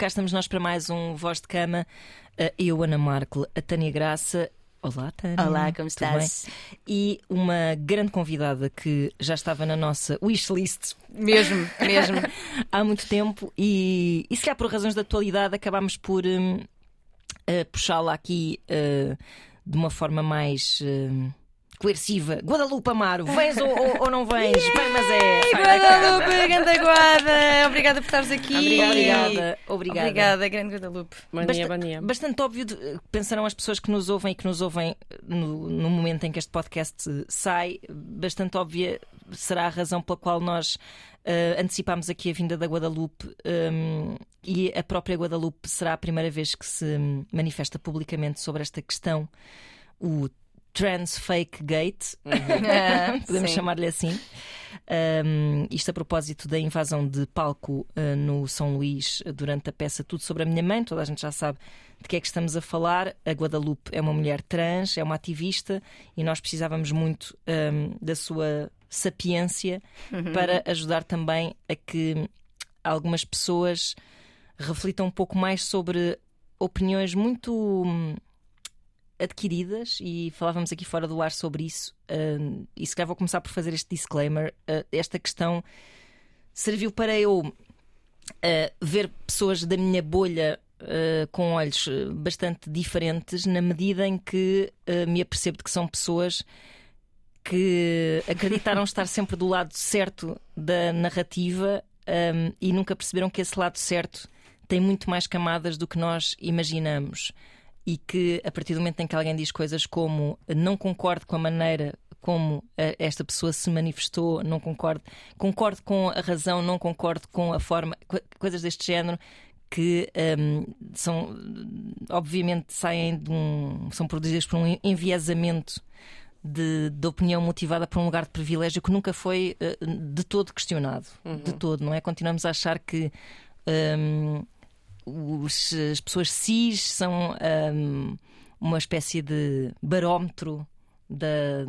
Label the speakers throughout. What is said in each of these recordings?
Speaker 1: cá estamos nós para mais um Voz de Cama. Uh, eu, Ana Marco, a Tânia Graça. Olá, Tânia.
Speaker 2: Olá, como estás?
Speaker 1: E uma grande convidada que já estava na nossa wishlist.
Speaker 2: Mesmo, mesmo.
Speaker 1: há muito tempo e, e se calhar por razões de atualidade acabámos por um, uh, puxá-la aqui uh, de uma forma mais. Uh, coerciva. Guadalupe Amaro, vens ou, ou, ou, não vens? Yeah! Bem, mas é.
Speaker 2: Guadalupe, grande Guada. Obrigada por estares aqui.
Speaker 1: Obrigada. Obrigada.
Speaker 2: Obrigada, grande Guadalupe.
Speaker 3: Bom dia, bom dia.
Speaker 1: Bastante óbvio, de, pensarão as pessoas que nos ouvem e que nos ouvem no, no momento em que este podcast sai, bastante óbvia será a razão pela qual nós uh, antecipámos aqui a vinda da Guadalupe um, e a própria Guadalupe será a primeira vez que se manifesta publicamente sobre esta questão. O Trans Fake Gate, uhum. podemos chamar-lhe assim. Um, isto a propósito da invasão de palco uh, no São Luís durante a peça Tudo sobre a Minha Mãe. Toda a gente já sabe de que é que estamos a falar. A Guadalupe é uma mulher trans, é uma ativista e nós precisávamos muito um, da sua sapiência uhum. para ajudar também a que algumas pessoas reflitam um pouco mais sobre opiniões muito hum, adquiridas e falávamos aqui fora do ar sobre isso. Uh, e se calhar vou começar por fazer este disclaimer. Uh, esta questão serviu para eu uh, ver pessoas da minha bolha Uh, com olhos bastante diferentes, na medida em que uh, me apercebo de que são pessoas que acreditaram estar sempre do lado certo da narrativa um, e nunca perceberam que esse lado certo tem muito mais camadas do que nós imaginamos e que a partir do momento em que alguém diz coisas como não concordo com a maneira como esta pessoa se manifestou, não concordo, concordo com a razão, não concordo com a forma, coisas deste género que um, são obviamente saem de um são produzidas por um enviesamento de, de, opinião motivada por um lugar de privilégio que nunca foi uh, de todo questionado uhum. de todo não é continuamos a achar que um, os, as pessoas cis são um, uma espécie de barómetro da,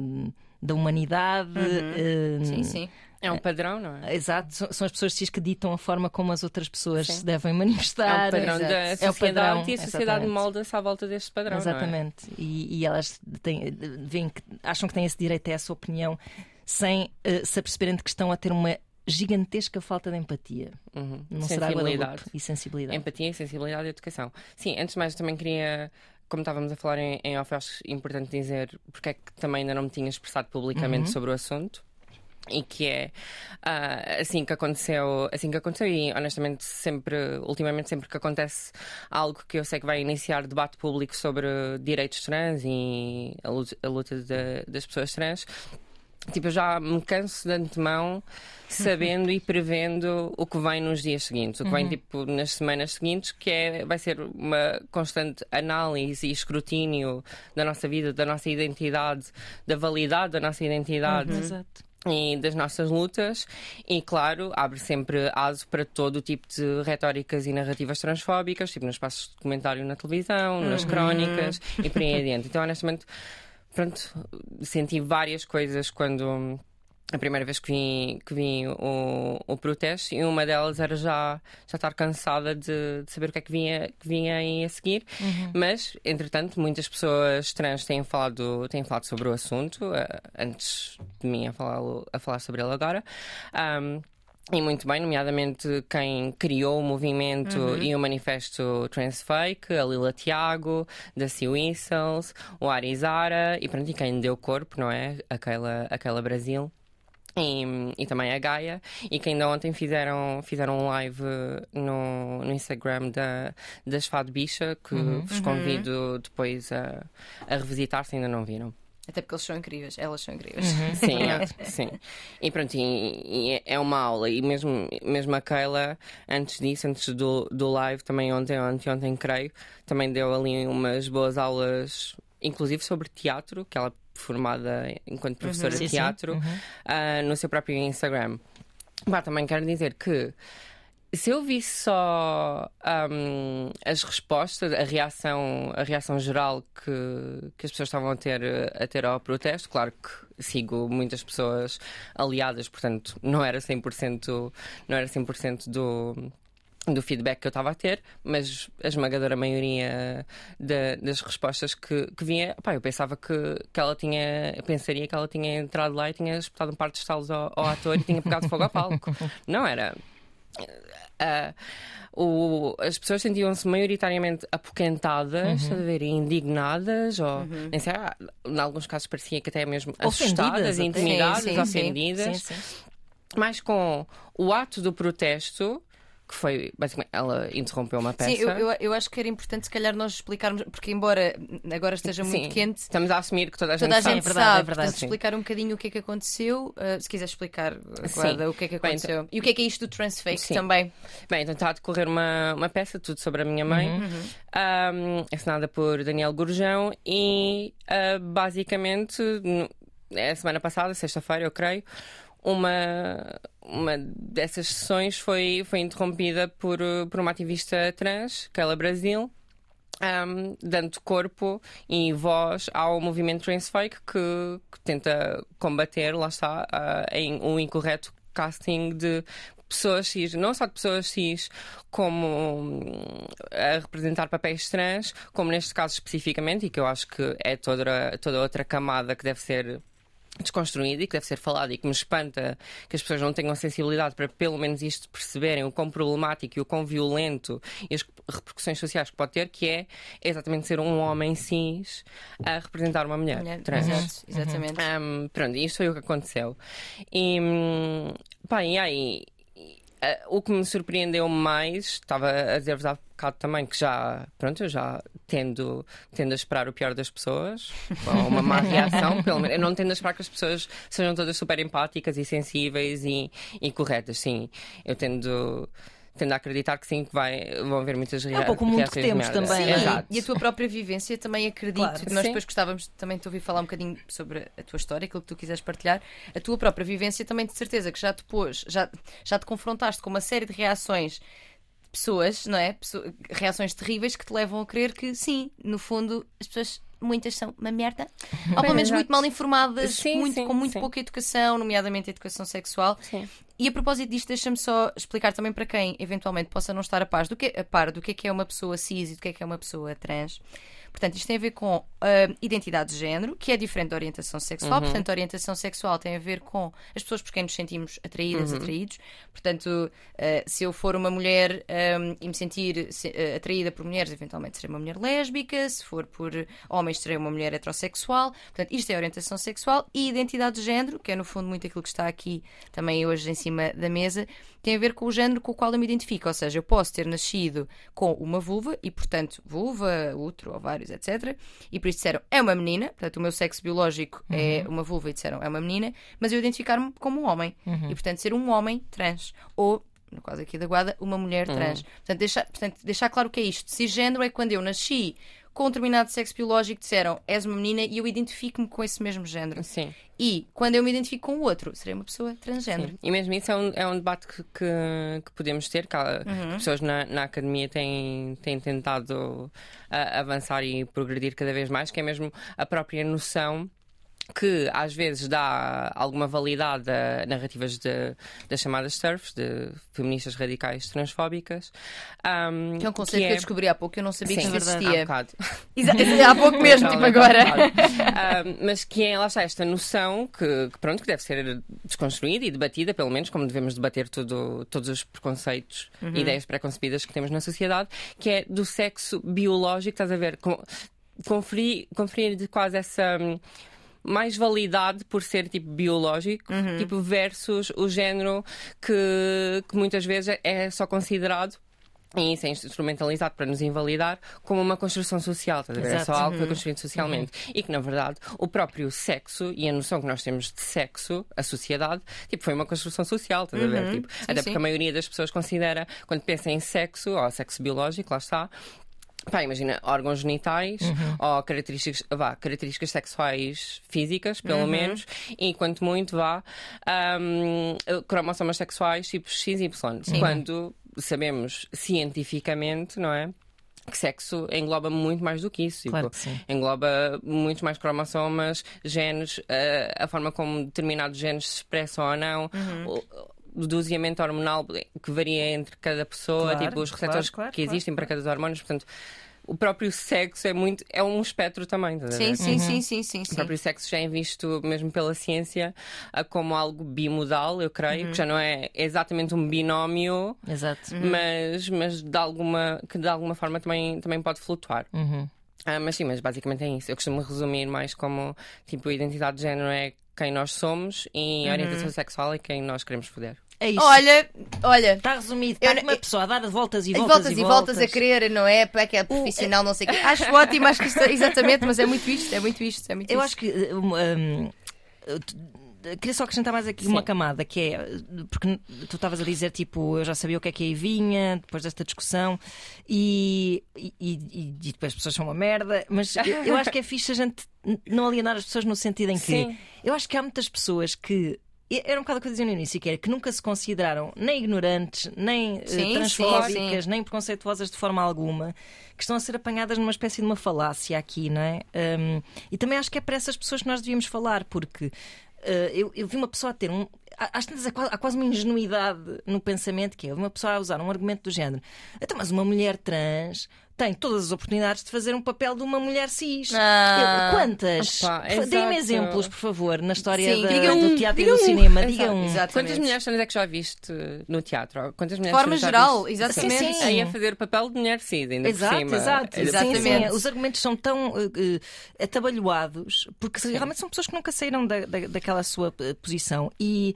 Speaker 1: da humanidade.
Speaker 2: Uhum. Um, sim, sim.
Speaker 3: É um padrão, não é?
Speaker 1: Exato, são as pessoas cis que ditam a forma como as outras pessoas Sim. se devem manifestar.
Speaker 3: É o padrão Exato. da sociedade é o padrão, e a sociedade molda-se à volta deste padrão. É?
Speaker 1: Exatamente.
Speaker 3: É?
Speaker 1: E, e, elas têm, veem que, acham que têm esse direito a essa opinião sem uh, se aperceberem de que estão a ter uma gigantesca falta de empatia.
Speaker 3: Uhum.
Speaker 1: Não
Speaker 3: sensibilidade.
Speaker 1: e sensibilidade.
Speaker 3: Empatia, sensibilidade e educação. Sim, antes de mais também queria como estávamos a falar em, em off, acho importante dizer porque é que também ainda não me tinha expressado publicamente uhum. sobre o assunto e que é uh, assim que aconteceu assim que aconteceu e honestamente sempre ultimamente sempre que acontece algo que eu sei que vai iniciar debate público sobre direitos trans e a luta, a luta de, das pessoas trans Tipo, eu já me canso de antemão sabendo e prevendo o que vem nos dias seguintes, o que vem uhum. tipo nas semanas seguintes, que é, vai ser uma constante análise e escrutínio da nossa vida, da nossa identidade, da validade da nossa identidade.
Speaker 1: Uhum. Exato
Speaker 3: e das nossas lutas e claro abre sempre aso para todo o tipo de retóricas e narrativas transfóbicas tipo nos espaços de comentário na televisão nas uhum. crónicas e por aí adiante então honestamente pronto, senti várias coisas quando a primeira vez que vim, que vim o, o protesto e uma delas era já, já estar cansada de, de saber o que é que vinha, que vinha a seguir. Uhum. Mas, entretanto, muitas pessoas trans têm falado, têm falado sobre o assunto, uh, antes de mim a falar, a falar sobre ele agora. Um, e muito bem, nomeadamente quem criou o movimento uhum. e o manifesto Transfake, a Lila Tiago, da Sea Whistles, o Arizara e pronto, e quem deu corpo, não é? Aquela, aquela Brasil. E, e, também a Gaia, e que ainda ontem fizeram, fizeram um live no, no Instagram da, da Fado Bicha, que uhum. vos convido uhum. depois a, a revisitar se ainda não viram.
Speaker 2: Até porque eles são incríveis, elas são incríveis.
Speaker 3: Uhum. Sim, sim. E pronto, e, e, é uma aula. E mesmo, mesmo a Keila, antes disso, antes do, do live, também ontem, ontem, ontem, creio, também deu ali umas boas aulas, inclusive sobre teatro, que ela é formada enquanto uhum. professora uhum. de teatro, uhum. uh, no seu próprio Instagram. Bah, também quero dizer que se eu visse só um, as respostas, a reação, a reação geral que, que as pessoas estavam a ter, a ter ao protesto, claro que sigo muitas pessoas aliadas, portanto não era 100%, não era 100% do, do feedback que eu estava a ter, mas a esmagadora maioria das respostas que, que vinha, pá, eu pensava que, que ela tinha, eu pensaria que ela tinha entrado lá e tinha espetado um par de estalos ao, ao ator e tinha pegado fogo ao palco. Não era. Uh, o, as pessoas sentiam-se maioritariamente apoquentadas, uhum. a ver, indignadas, ou uhum. nem sei, ah, em alguns casos parecia que até mesmo assustadas, intimidadas, sim, sim, ofendidas. Sim, Mas com o ato do protesto, que foi basicamente ela interrompeu uma peça.
Speaker 2: Sim, eu, eu, eu, acho que era importante se calhar nós explicarmos, porque embora agora esteja muito
Speaker 3: Sim,
Speaker 2: quente.
Speaker 3: Estamos a assumir que toda a gente
Speaker 2: toda a
Speaker 3: sabe.
Speaker 2: Gente é verdade, sabe, é verdade. Portanto, explicar um bocadinho o que é que aconteceu, uh, se quiser explicar, Guarda, o que é que aconteceu. Bem, então, e o que é que é isto do transfake Sim. também.
Speaker 3: Bem, então está a decorrer uma, uma peça, tudo sobre a minha mãe, uhum. um, assinada por Daniel Gurjão, e uh, basicamente, é a semana passada, sexta-feira, eu creio uma, uma dessas sessões foi, foi interrompida por, por uma ativista trans, Keila Brasil. Um, dando corpo e voz ao movimento transfake que, que tenta combater, lá está, uh, em um incorreto casting de pessoas cis, não só de pessoas cis, como a representar papéis trans, como neste caso especificamente, e que eu acho que é toda, toda outra camada que deve ser desconstruído e que deve ser falado e que me espanta que as pessoas não tenham sensibilidade para pelo menos isto perceberem o quão problemático e o quão violento e as repercussões sociais que pode ter, que é exatamente ser um homem cis a representar uma mulher, mulher trans.
Speaker 2: Exato, exatamente.
Speaker 3: Um, pronto, isto foi o que aconteceu. E, hum, pá, e aí, Uh, o que me surpreendeu mais, estava a dizer-vos há bocado também, que já, pronto, eu já tendo, tendo a esperar o pior das pessoas, ou uma má reação, pelo menos. Eu não tendo a esperar que as pessoas sejam todas super empáticas e sensíveis e, e corretas, sim. Eu tendo tendo a acreditar que sim, que vai, vão haver muitas reações.
Speaker 1: É um pouco o mundo que temos também.
Speaker 2: Sim, Exato. e a tua própria vivência também acredito. Claro. Nós sim. depois gostávamos também de ouvir falar um bocadinho sobre a tua história, aquilo que tu quiseres partilhar. A tua própria vivência também de certeza que já te pôs, já, já te confrontaste com uma série de reações pessoas, não é? Pessoas, reações terríveis que te levam a crer que sim, no fundo, as pessoas muitas são uma merda, ou pelo menos muito mal informadas, sim, muito, sim, com muito sim. pouca educação, nomeadamente a educação sexual. E a propósito disto, deixa-me só explicar também para quem eventualmente possa não estar a par do que, a par do que é, que é uma pessoa cis e do que é, que é uma pessoa trans. Portanto, isto tem a ver com uh, identidade de género, que é diferente da orientação sexual. Uhum. Portanto, a orientação sexual tem a ver com as pessoas por quem nos sentimos atraídas, uhum. atraídos. Portanto, uh, se eu for uma mulher um, e me sentir se, uh, atraída por mulheres, eventualmente serei uma mulher lésbica. Se for por homens, serei uma mulher heterossexual. Portanto, isto é orientação sexual e identidade de género, que é no fundo muito aquilo que está aqui também hoje em cima da mesa, tem a ver com o género com o qual eu me identifico. Ou seja, eu posso ter nascido com uma vulva e, portanto, vulva, útero, ovários, etc. E por isso disseram é uma menina, portanto, o meu sexo biológico é uhum. é uma vulva e disseram é uma menina, mas eu identificar-me como um homem. Uhum. E, portanto, ser um homem trans. Ou no caso aqui da Guada, uma mulher uhum. trans. Portanto, deixar, portanto, deixar claro o que é isto. Cisgênero é quando eu nasci com um determinado sexo biológico disseram és uma menina e eu identifico-me com esse mesmo género.
Speaker 3: Sim.
Speaker 2: E quando eu me identifico com o outro, serei uma pessoa transgênero. Sim.
Speaker 3: E mesmo isso é um, é um debate que, que, que podemos ter, que uhum. pessoas na, na academia têm, têm tentado uh, avançar e progredir cada vez mais, que é mesmo a própria noção que às vezes dá alguma validade a narrativas de, das chamadas TERFs, de feministas radicais transfóbicas.
Speaker 2: Um, que é um conceito que, é... que, eu descobri há pouco, eu não sabia
Speaker 3: Sim,
Speaker 2: que existia.
Speaker 3: Há,
Speaker 2: há pouco mesmo, tipo agora.
Speaker 3: um, mas que é, lá está, esta noção que, que, pronto, que deve ser desconstruída e debatida, pelo menos como devemos debater tudo, todos os preconceitos uhum. e ideias preconcebidas que temos na sociedade, que é do sexo biológico, estás a ver? Com, conferir, conferir quase essa mais validade por ser tipo biológico, uhum. tipo versus o género que, que muitas vezes é só considerado e isso é instrumentalizado para nos invalidar como uma construção social, estás a ver? É só algo que foi uhum. construído socialmente. Uhum. E que, na verdade, o próprio sexo e a noção que nós temos de sexo, a sociedade, tipo, foi uma construção social, estás a ver? Uhum. Tipo, sim, até sim. porque a maioria das pessoas considera, quando pensa em sexo, ou sexo biológico, lá está, Pá, imagina, órgãos genitais uhum. ou características, vá, características sexuais físicas, pelo uhum. menos, e quanto muito vá, um, cromossomas sexuais tipo XY. Sim. Quando sabemos cientificamente, não é? que sexo engloba muito mais do que isso.
Speaker 1: Claro
Speaker 3: tipo,
Speaker 1: que
Speaker 3: engloba muitos mais cromossomas, genes, uh, a forma como determinados genes se expressam ou não. Uhum doseamento hormonal que varia entre cada pessoa,
Speaker 1: claro,
Speaker 3: tipo os receptores
Speaker 1: claro, claro,
Speaker 3: que existem para cada hormônio, portanto o próprio sexo é muito é um espectro também.
Speaker 2: Sim, sim, uhum. sim, sim, sim,
Speaker 3: O próprio sexo já é visto mesmo pela ciência como algo bimodal, eu creio, uhum. que já não é exatamente um binómio,
Speaker 1: Exato.
Speaker 3: Uhum. mas, mas de alguma, que de alguma forma também, também pode flutuar. Ah, mas sim, mas basicamente é isso. Eu costumo resumir mais como tipo, identidade de género é quem nós somos e uhum. orientação sexual é quem nós queremos foder.
Speaker 2: É isso. Olha, olha.
Speaker 1: Está resumido. Está eu, uma pessoa a dar voltas e
Speaker 2: voltas, voltas e voltas. a querer, não é? Para que é profissional, não sei o quê. Acho ótimo, acho que isto, é, exatamente, mas é muito isto, é muito isto. É muito
Speaker 1: eu
Speaker 2: isto.
Speaker 1: acho que. Um, um, queria só acrescentar mais aqui Sim. uma camada que é porque tu estavas a dizer tipo eu já sabia o que é que aí vinha depois desta discussão e, e, e, e depois as pessoas são uma merda mas eu, eu, acho que é fixe a gente não alienar as pessoas no sentido em que Sim. eu acho que há muitas pessoas que era um bocado o que eu dizia no início, que era que nunca se consideraram nem ignorantes, nem eh, sim, transfóbicas, sim, sim. nem preconceituosas de forma alguma, que estão a ser apanhadas numa espécie de uma falácia aqui, não é? Um, e também acho que é para essas pessoas que nós devíamos falar, porque eu, eu vi uma pessoa a ter um, às tantas há quase uma ingenuidade no pensamento que é uma pessoa a usar um argumento do género. Então, mas uma mulher trans tem todas as oportunidades de fazer um papel de uma mulher cis. Ah, Quantas? Dê-me exemplos, por favor, na história Sim, da, um, do teatro e do um. cinema. Diga um.
Speaker 3: Exatamente. Quantas mulheres trans é que já viste no teatro? Quantas mulheres
Speaker 2: de forma geral, exatamente.
Speaker 3: Sim, sim. a fazer o papel de mulher cis, ainda
Speaker 1: exato,
Speaker 3: por cima.
Speaker 1: Exato, exatamente. Sim, Os argumentos são tão uh, uh, atabalhoados, porque sim. realmente são pessoas que nunca saíram da, da, daquela sua uh, posição. E,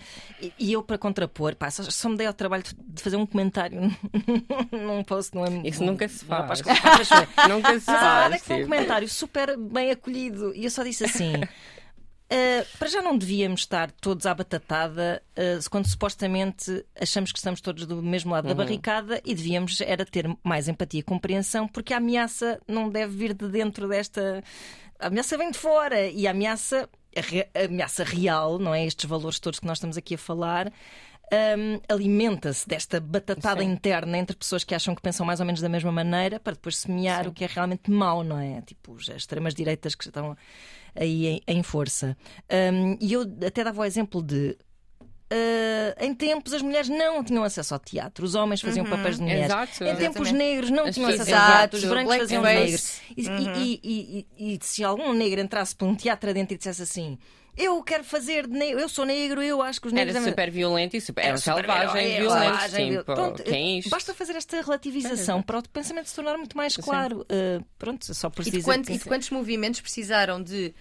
Speaker 1: e eu, para contrapor, pá, só me dei ao trabalho de fazer um comentário num post, não é?
Speaker 3: Isso nunca se faz.
Speaker 1: Nunca se. Mas foi um comentário super bem acolhido e eu só disse assim. Uh, para já não devíamos estar todos à batatada uh, quando supostamente achamos que estamos todos do mesmo lado uhum. da barricada e devíamos era ter mais empatia e compreensão porque a ameaça não deve vir de dentro desta. A ameaça vem de fora e a ameaça, a, a ameaça real, não é? Estes valores todos que nós estamos aqui a falar um, alimenta-se desta batatada Sim. interna entre pessoas que acham que pensam mais ou menos da mesma maneira para depois semear Sim. o que é realmente mau, não é? Tipo as extremas direitas que estão aí em, em força. Um, e eu até dava o exemplo de Uh, em tempos as mulheres não tinham acesso ao teatro, os homens faziam uhum, papéis de mulheres. Exato, em tempos negros não tinham acesso ao teatro, os brancos faziam negros. E, uhum. e, e, e, se algum negro entrasse para um teatro adentro e dissesse assim: eu quero fazer de negro, eu sou negro, eu acho que os negros.
Speaker 3: Era super violento e super. Era, era selvagem e violento. Sim, pronto, quem é isto?
Speaker 1: Basta fazer esta relativização é, para o pensamento se tornar muito mais claro. Uh, pronto, só por e de, quantos,
Speaker 2: e de quantos movimentos precisaram de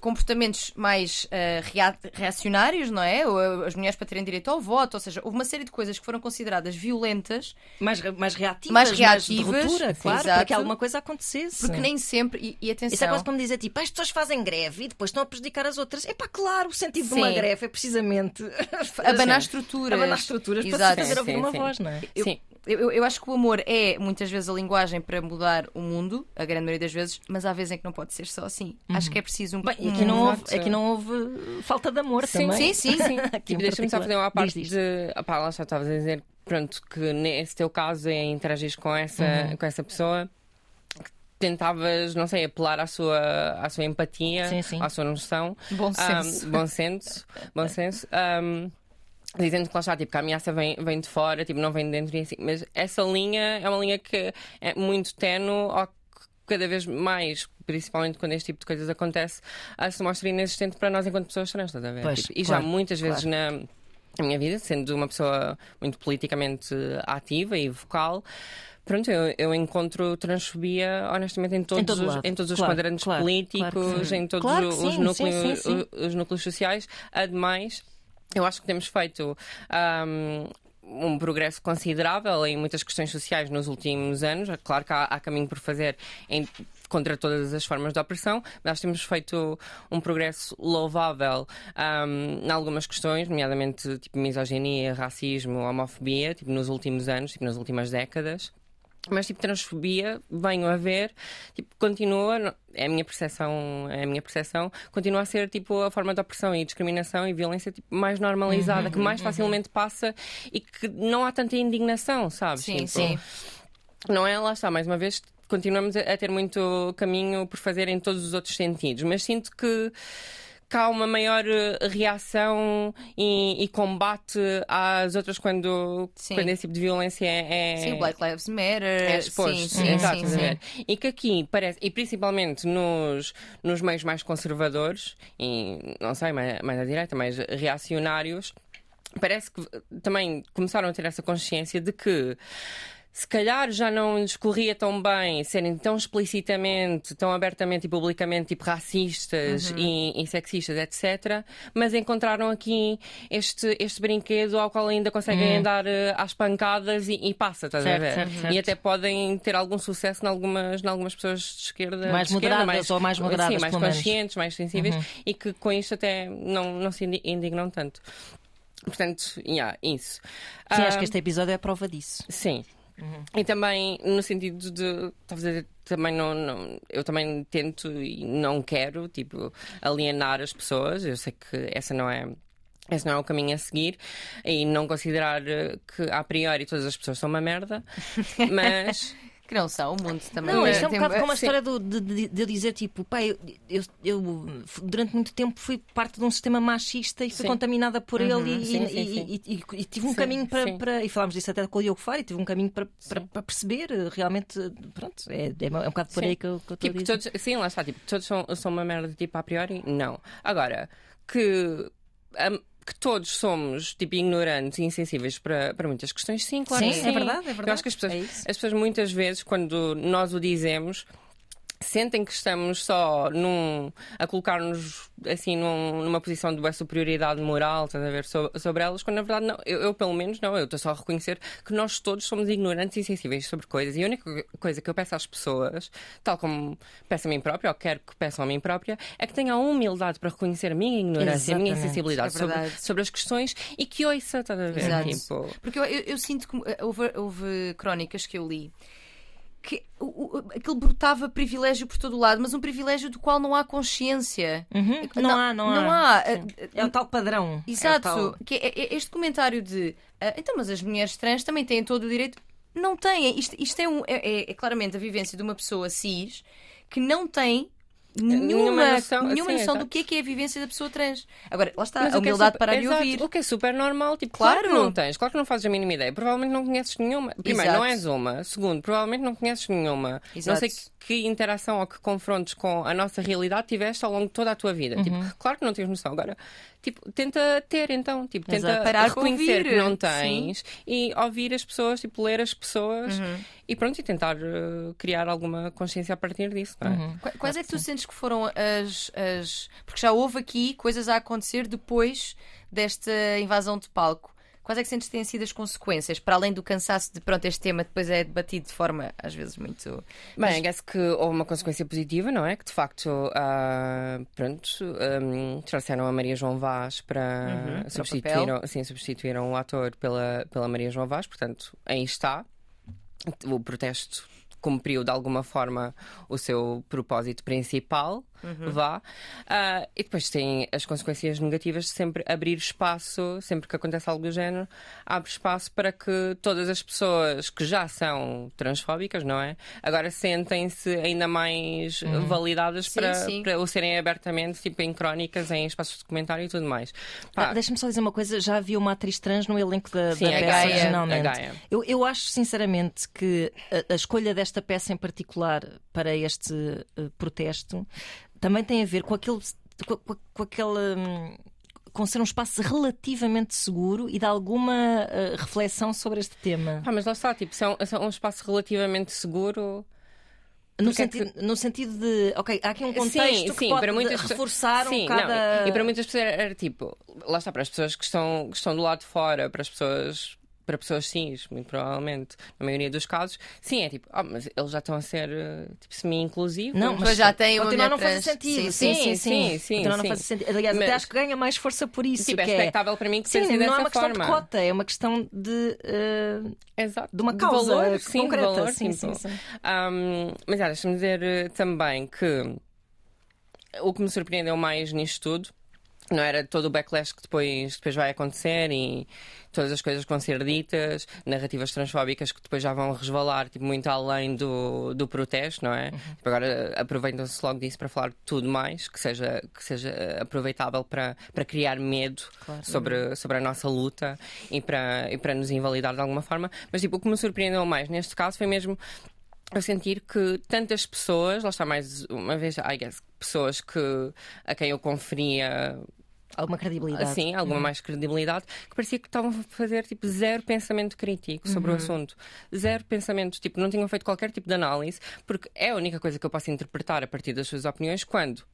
Speaker 2: comportamentos mais uh, reacionários, não é? Ou eh, as mulheres para terem direito ao voto, ou seja, houve uma série de coisas que foram consideradas violentas,
Speaker 1: mais, mais reativas,
Speaker 2: mais reativas, mais
Speaker 1: ruptura, claro, para que alguma coisa acontecesse.
Speaker 2: Porque nem sempre, e, e atenção.
Speaker 1: Isso é quase como dizer tipo, as pessoas fazem greve e depois estão a prejudicar as outras. É pá, claro, o sentido sim. de uma greve é precisamente
Speaker 2: abanar estruturas.
Speaker 1: Abanar estruturas sim. para se fazer ouvir uma voz, não é?
Speaker 2: Eu, sim eu, eu acho que o amor é muitas vezes a linguagem para mudar o mundo, a grande maioria das vezes, mas há vezes em que não pode ser só assim. Uhum. Acho que é preciso um.
Speaker 1: Bem, aqui, não houve, aqui não houve falta de amor
Speaker 2: sim,
Speaker 1: também.
Speaker 2: Sim, sim, sim.
Speaker 3: aqui Deixa-me só fazer uma parte de. Opá, lá já estavas a dizer, pronto, que nesse teu caso é interagir com essa, uhum. com essa pessoa tentavas, não sei, apelar à sua, à sua empatia, sim, sim. à sua noção.
Speaker 2: Bom senso.
Speaker 3: Um, bom senso. bom senso. Um, dizendo que lá está, tipo, que a ameaça vem, vem de fora, tipo, não vem de dentro e assim. Mas essa linha é uma linha que é muito tenue ou cada vez mais, principalmente quando este tipo de coisas acontece, se mostra inexistente para nós enquanto pessoas trans, estás a ver? Pois, tipo, e claro, já muitas vezes claro. na, minha vida, sendo uma pessoa muito politicamente ativa e vocal, Pronto, eu, eu, encontro transfobia, honestamente, em todos, em os, em todos claro, os quadrantes claro, políticos, claro em todos os, sim, núcleos, sim, sim, os, núcleos sociais. Ademais, eu acho que temos feito. Um, um progresso considerável em muitas questões sociais nos últimos anos. É claro que há, há caminho por fazer em, contra todas as formas de opressão, mas nós temos feito um progresso louvável um, em algumas questões, nomeadamente tipo misoginia, racismo, homofobia, tipo, nos últimos anos, tipo, nas últimas décadas. Mas tipo, transfobia, venho a ver, tipo, continua, é a minha percepção, é a minha percepção, continua a ser tipo a forma de opressão e discriminação e violência tipo, mais normalizada, uhum, que mais uhum. facilmente passa e que não há tanta indignação, sabes?
Speaker 2: Sim,
Speaker 3: tipo,
Speaker 2: sim.
Speaker 3: Não é, lá está, mais uma vez, continuamos a ter muito caminho por fazer em todos os outros sentidos, mas sinto que que há uma maior eh, reação e, e combate às outras quando, quando esse tipo de violência é.
Speaker 2: Sim, Black Lives Matter.
Speaker 3: É exposto. Sim, sim, Exato, sim. E que aqui parece, e principalmente nos, nos meios mais conservadores, e não sei, mais, mais à direita, mais reacionários, parece que também começaram a ter essa consciência de que se calhar já não lhes corria tão bem serem tão explicitamente, tão abertamente e publicamente tipo racistas uhum. e, e, sexistas, etc. Mas encontraram aqui este, este brinquedo ao qual ainda conseguem uhum. andar uh, às pancadas e, e passa, estás certo, a ver? Certo, certo. E até podem ter algum sucesso em algumas, em algumas pessoas de esquerda.
Speaker 1: Mais
Speaker 3: de
Speaker 1: moderadas
Speaker 3: esquerda, mais,
Speaker 1: ou mais moderadas.
Speaker 3: Sim, mais conscientes, menos. mais sensíveis uhum. e que com isto até não, não se indignam tanto. Portanto, yeah, isso.
Speaker 1: Sim, uh, acho que este episódio é a prova disso.
Speaker 3: Sim. Uhum. E também no sentido de talvez também não, não, eu também tento e não quero tipo alienar as pessoas. Eu sei que essa não é esse não é o caminho a seguir e não considerar que a priori todas as pessoas são uma merda, mas
Speaker 2: que não são, o mundo também.
Speaker 1: Não, isto é um bocado como a história do, de, de, de, dizer, tipo, pai, eu, eu, durante muito tempo fui parte de um sistema machista e fui sim. contaminada por uhum. ele e, sim, sim, e, e, e, tive um caminho para, para, E falámos disso até com o Diogo Fari, tive um caminho para, para, para, perceber realmente. Pronto, é, é, um bocado por aí que eu, que eu estou tipo, a
Speaker 3: dizer. Todos, sim, lá está, tipo, todos são, são uma merda, tipo, a priori, não. Agora, que. Um, que todos somos tipo ignorantes e insensíveis para, para muitas questões, sim, claro.
Speaker 1: Sim,
Speaker 3: sim.
Speaker 1: é verdade, é verdade.
Speaker 3: Eu acho que as pessoas, é as pessoas muitas vezes, quando nós o dizemos, sentem que estamos só num, a colocar-nos assim num, numa posição de superioridade moral, estás a ver, sobre, sobre elas, quando na verdade não, eu, eu, pelo menos não, eu estou só a reconhecer que nós todos somos ignorantes e sensíveis sobre coisas e a única coisa que eu peço às pessoas, tal como peço a mim própria, ou quero que peçam a mim própria, é que tenham a humildade para reconhecer a minha ignorância, Exatamente. a minha insensibilidade é sobre, sobre, as questões e que ouça, estás a ver? Tipo...
Speaker 2: Porque eu, eu, eu sinto que eh, houve, houve crónicas que eu li que o, o, aquilo brotava privilégio por todo o lado, mas um privilégio do qual não há consciência.
Speaker 1: Uhum. Não, não, há, não, não há. há. É o tal padrão.
Speaker 2: Exato.
Speaker 1: É tal...
Speaker 2: Que é, é este comentário de uh, então, mas as mulheres trans também têm todo o direito. Não têm. Isto, isto é, um, é, é, é claramente a vivência de uma pessoa cis que não tem nenhuma noção, nenhuma noção do que é, que é a vivência da pessoa trans. Agora, lá está, Mas a é humildade é super, para lhe ouvir.
Speaker 3: O que é super normal, tipo, claro. claro. que não tens, claro que não fazes a mínima ideia. Provavelmente não conheces nenhuma. Primeiro, Exato. não és uma. Segundo, provavelmente não conheces nenhuma. Exato. Não sei que, que, interação ou que confrontos com a nossa realidade tiveste ao longo de toda a tua vida. Tipo, uhum. Tipo, claro que não tens noção. Agora, tipo, tenta ter então, tipo, tenta Parar reconhecer que não tens Sim. e ouvir as pessoas, tipo, ler as pessoas uhum. e pronto, e tentar uh, criar alguma consciência a partir disso. É?
Speaker 2: Uhum. Quais é que tu sentes que foram as, as. Porque já houve aqui coisas a acontecer depois desta invasão de palco. Quais é que sentes que têm sido as consequências, para além do cansaço de pronto, este tema depois é debatido de forma às vezes muito.
Speaker 3: Bem, acho que houve uma consequência positiva, não é? Que de facto, uh, pronto, um, trouxeram a Maria João Vaz para. Uhum, substituíram, sim, substituíram o ator pela, pela Maria João Vaz, portanto, aí está. O protesto cumpriu de alguma forma o seu propósito principal uhum. vá. Uh, e depois tem as consequências negativas de sempre abrir espaço, sempre que acontece algo do género, abre espaço para que todas as pessoas que já são transfóbicas, não é? Agora sentem-se ainda mais uhum. validadas sim, para, sim. para o serem abertamente, tipo em crónicas, em espaços de comentário e tudo mais.
Speaker 1: Ah, Deixa-me só dizer uma coisa: já havia uma atriz trans no elenco da, sim, da peça Gaia, originalmente. Eu, eu acho sinceramente que a, a, escolha desta peça em particular para este uh, protesto também tem a ver com aquele. com, com, com aquela. Hum, com ser um espaço relativamente seguro e de alguma uh, reflexão sobre este tema.
Speaker 3: Ah, mas lá está, tipo, se é um, se é um espaço relativamente seguro.
Speaker 1: No sentido, é que... no sentido de, ok, há aqui um contexto sim, que sim, pode para muitas reforçar sim, um cada...
Speaker 3: Não, e para muitas pessoas era, tipo, lá está, para as pessoas que estão, que estão do lado de fora, para as pessoas para pessoas cis, muito provavelmente, na maioria dos casos, sim, é tipo, oh, mas eles já estão a ser uh, tipo, semi-inclusivos.
Speaker 2: Não, mas já tem
Speaker 1: uma não faz sentido. Sim, sim, sim. sim, sim, não faz sentido. Aliás, mas, até acho que ganha mais força por isso.
Speaker 3: Tipo,
Speaker 1: é
Speaker 3: expectável para mim que
Speaker 1: sim,
Speaker 3: não
Speaker 1: é
Speaker 3: uma
Speaker 1: questão
Speaker 3: forma.
Speaker 1: de cota, é uma questão de, uh,
Speaker 3: Exato.
Speaker 1: de uma causa
Speaker 3: de valor, sim,
Speaker 1: concreta.
Speaker 3: De valor,
Speaker 1: sim, sim,
Speaker 3: sim. Um, mas ah, deixa-me dizer uh, também que o que me surpreendeu mais nisto tudo não era todo o backlash que depois, depois vai acontecer e todas as coisas que vão ser ditas, narrativas transfóbicas que depois já vão resvalar tipo, muito além do, do protesto, não é? Uhum. Tipo, agora aproveitam-se logo disso para falar tudo mais que seja, que seja aproveitável para, para criar medo claro. sobre, sobre a nossa luta e para, e para nos invalidar de alguma forma. Mas tipo, o que me surpreendeu mais neste caso foi mesmo a sentir que tantas pessoas, lá está mais uma vez, I guess, pessoas que, a quem eu conferia
Speaker 1: alguma credibilidade.
Speaker 3: Sim, alguma uhum. mais credibilidade, que parecia que estavam a fazer tipo zero pensamento crítico sobre uhum. o assunto. Zero pensamento, tipo, não tinham feito qualquer tipo de análise, porque é a única coisa que eu posso interpretar a partir das suas opiniões quando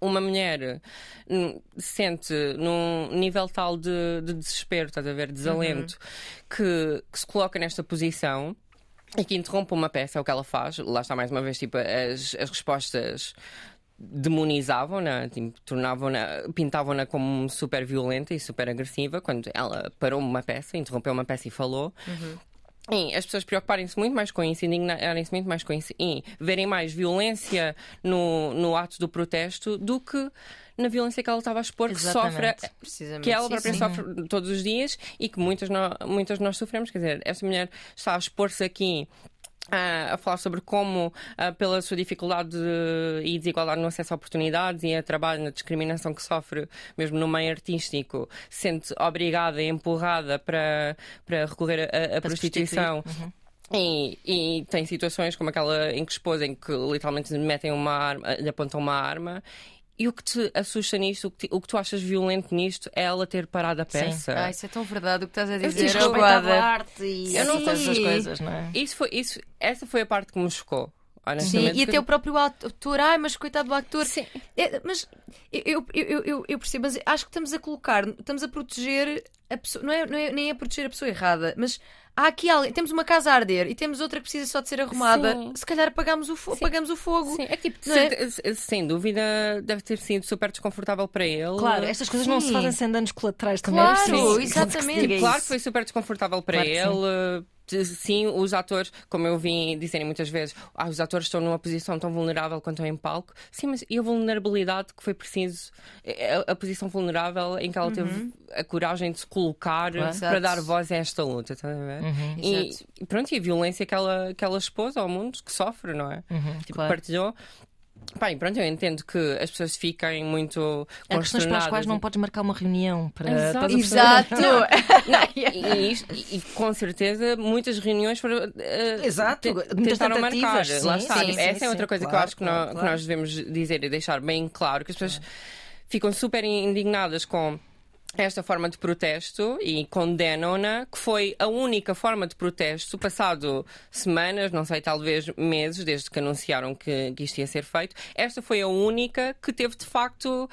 Speaker 3: uma mulher hum, sente num nível tal de, de desespero, estás a ver, desalento, uhum. que, que se coloca nesta posição e que interrompe uma peça, é o que ela faz. Lá está mais uma vez, tipo, as, as respostas demonizavam-na, tipo, tornavam-na, pintavam-na como super violenta e super agressiva quando ela parou uma peça, interrompeu uma peça e falou. Uhum. E as pessoas preocuparem-se muito mais com isso, indignarem-se muito mais com isso e verem mais violência no, no ato do protesto do que na violência que ela estava a expor, que sofre, que ela própria sim, sofre todos os dias e que muitas, no, muitas nós sofremos. Quer dizer, esta mulher está a expor-se aqui a falar sobre como, pela sua dificuldade de, e desigualdade no acesso a oportunidades e a trabalho, na discriminação que sofre, mesmo no meio artístico, sente obrigada e empurrada para, para recorrer à prostituição. Uhum. E, e, tem situações como aquela em que expôs, em que literalmente metem uma arma, lhe apontam uma arma e o que te assusta nisto, o que, te, o que, tu achas violento nisto é ela ter parado a peça.
Speaker 2: Ah, isso é tão verdade o que estás a dizer.
Speaker 1: Eu respeitava a arte e eu não essas coisas, não é?
Speaker 3: Isso foi, isso, essa foi a parte que me chocou.
Speaker 2: Sim, e até o próprio ator, ai, mas coitado do ator. Sim. É, mas eu, eu, eu, eu, percebo, mas acho que estamos a colocar, estamos a proteger a pessoa, não é, não é nem a proteger a pessoa errada, mas há aqui alguém, temos uma casa a arder e temos outra que precisa só de ser arrumada, Sim. se calhar apagamos o, fo apagamos o fogo.
Speaker 3: Sim, é tipo, é? sem dúvida, deve ter sido super desconfortável para ele.
Speaker 1: Claro, estas coisas Sim. não se fazem sem danos colaterais
Speaker 2: também. Claro, Sim. exatamente.
Speaker 3: Claro que foi super desconfortável para claro ele sim, os atores, como eu vim dizerem muitas vezes, ah, os atores estão numa posição tão vulnerável quanto em palco. Sim, mas e a vulnerabilidade que foi preciso, a, é, é a posição vulnerável em que ela uhum. teve a coragem de se colocar para dar voz a esta luta, está a ver? Uhum. E, e, pronto, e a violência que ela, que ela expôs ao mundo, que sofre, não é? Uhum, tipo, claro. partilhou. Bem, pronto, eu entendo que as pessoas fiquem muito
Speaker 1: Há questões para as quais não podes marcar uma reunião para
Speaker 2: Exato, Exato.
Speaker 3: Não, não, e, e, e, com certeza muitas reuniões foram uh,
Speaker 1: Exato.
Speaker 3: tentaram marcar. Sim, Lá está. Sim, Essa sim, é outra coisa claro, que eu acho que, claro, nós, claro. que nós devemos dizer e deixar bem claro que as pessoas ficam super indignadas com esta forma de protesto e condenam-na, que foi a única forma de protesto, passado semanas, não sei, talvez meses, desde que anunciaram que, que isto ia ser feito. Esta foi a única que teve, de facto, uh,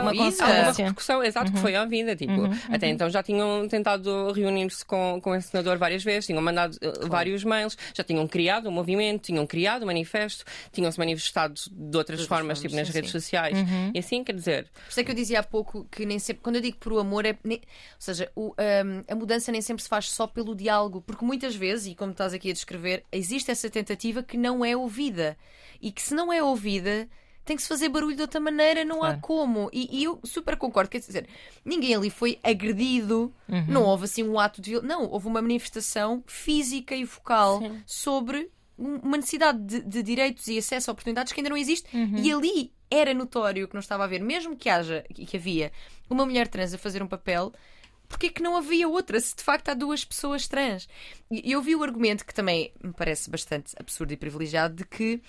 Speaker 1: uma alguma
Speaker 3: repercussão, exato, uhum. que foi à vida. Tipo, uhum, uhum. Até então já tinham tentado reunir-se com, com esse senador várias vezes, tinham mandado uh, claro. vários mails, já tinham criado um movimento, tinham criado um manifesto, tinham-se manifestado de outras de formas, formas, tipo nas sim, redes sim. sociais. Uhum. E assim, quer dizer.
Speaker 2: Por isso é que eu dizia há pouco que nem sempre, quando eu digo o amor é. Ou seja, o, um, a mudança nem sempre se faz só pelo diálogo, porque muitas vezes, e como estás aqui a descrever, existe essa tentativa que não é ouvida. E que se não é ouvida tem que se fazer barulho de outra maneira, não claro. há como. E, e, eu super concordo, quer dizer, ninguém ali foi agredido, uhum. não houve assim um ato de violência, não, houve uma manifestação física e vocal Sim. sobre uma necessidade de, de, direitos e acesso a oportunidades que ainda não existe. Uhum. E ali era notório que não estava a haver, mesmo que haja, que havia uma mulher trans a fazer um papel, porque é que não havia outra, se de facto há duas pessoas trans? E eu vi o argumento que também me parece bastante absurdo e privilegiado de que,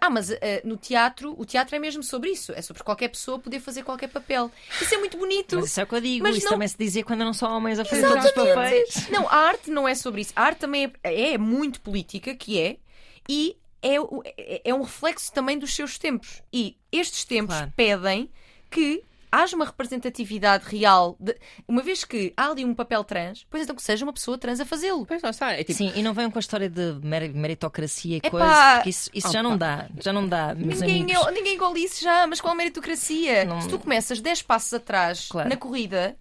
Speaker 2: ah, mas uh, no teatro, o teatro é mesmo sobre isso, é sobre qualquer pessoa poder fazer qualquer papel. Isso é muito bonito.
Speaker 1: Mas isso é o que eu digo, mas isso não... também se dizia quando não são homens a fazer todos os papéis.
Speaker 2: Não, a arte não é sobre isso. A arte também é, é muito política, que é, e é, é, é um reflexo também dos seus tempos. E estes tempos claro. pedem que haja uma representatividade real, de, uma vez que há ali um papel trans, pois então que seja uma pessoa trans a fazê-lo.
Speaker 3: Pois não está. É
Speaker 1: tipo... Sim, e não venham com a história de meritocracia e Epá... coisas, porque isso, isso já não dá. Já não dá.
Speaker 2: Ninguém, eu, ninguém engole isso já, mas qual a meritocracia? Não... Se tu começas 10 passos atrás claro. na corrida,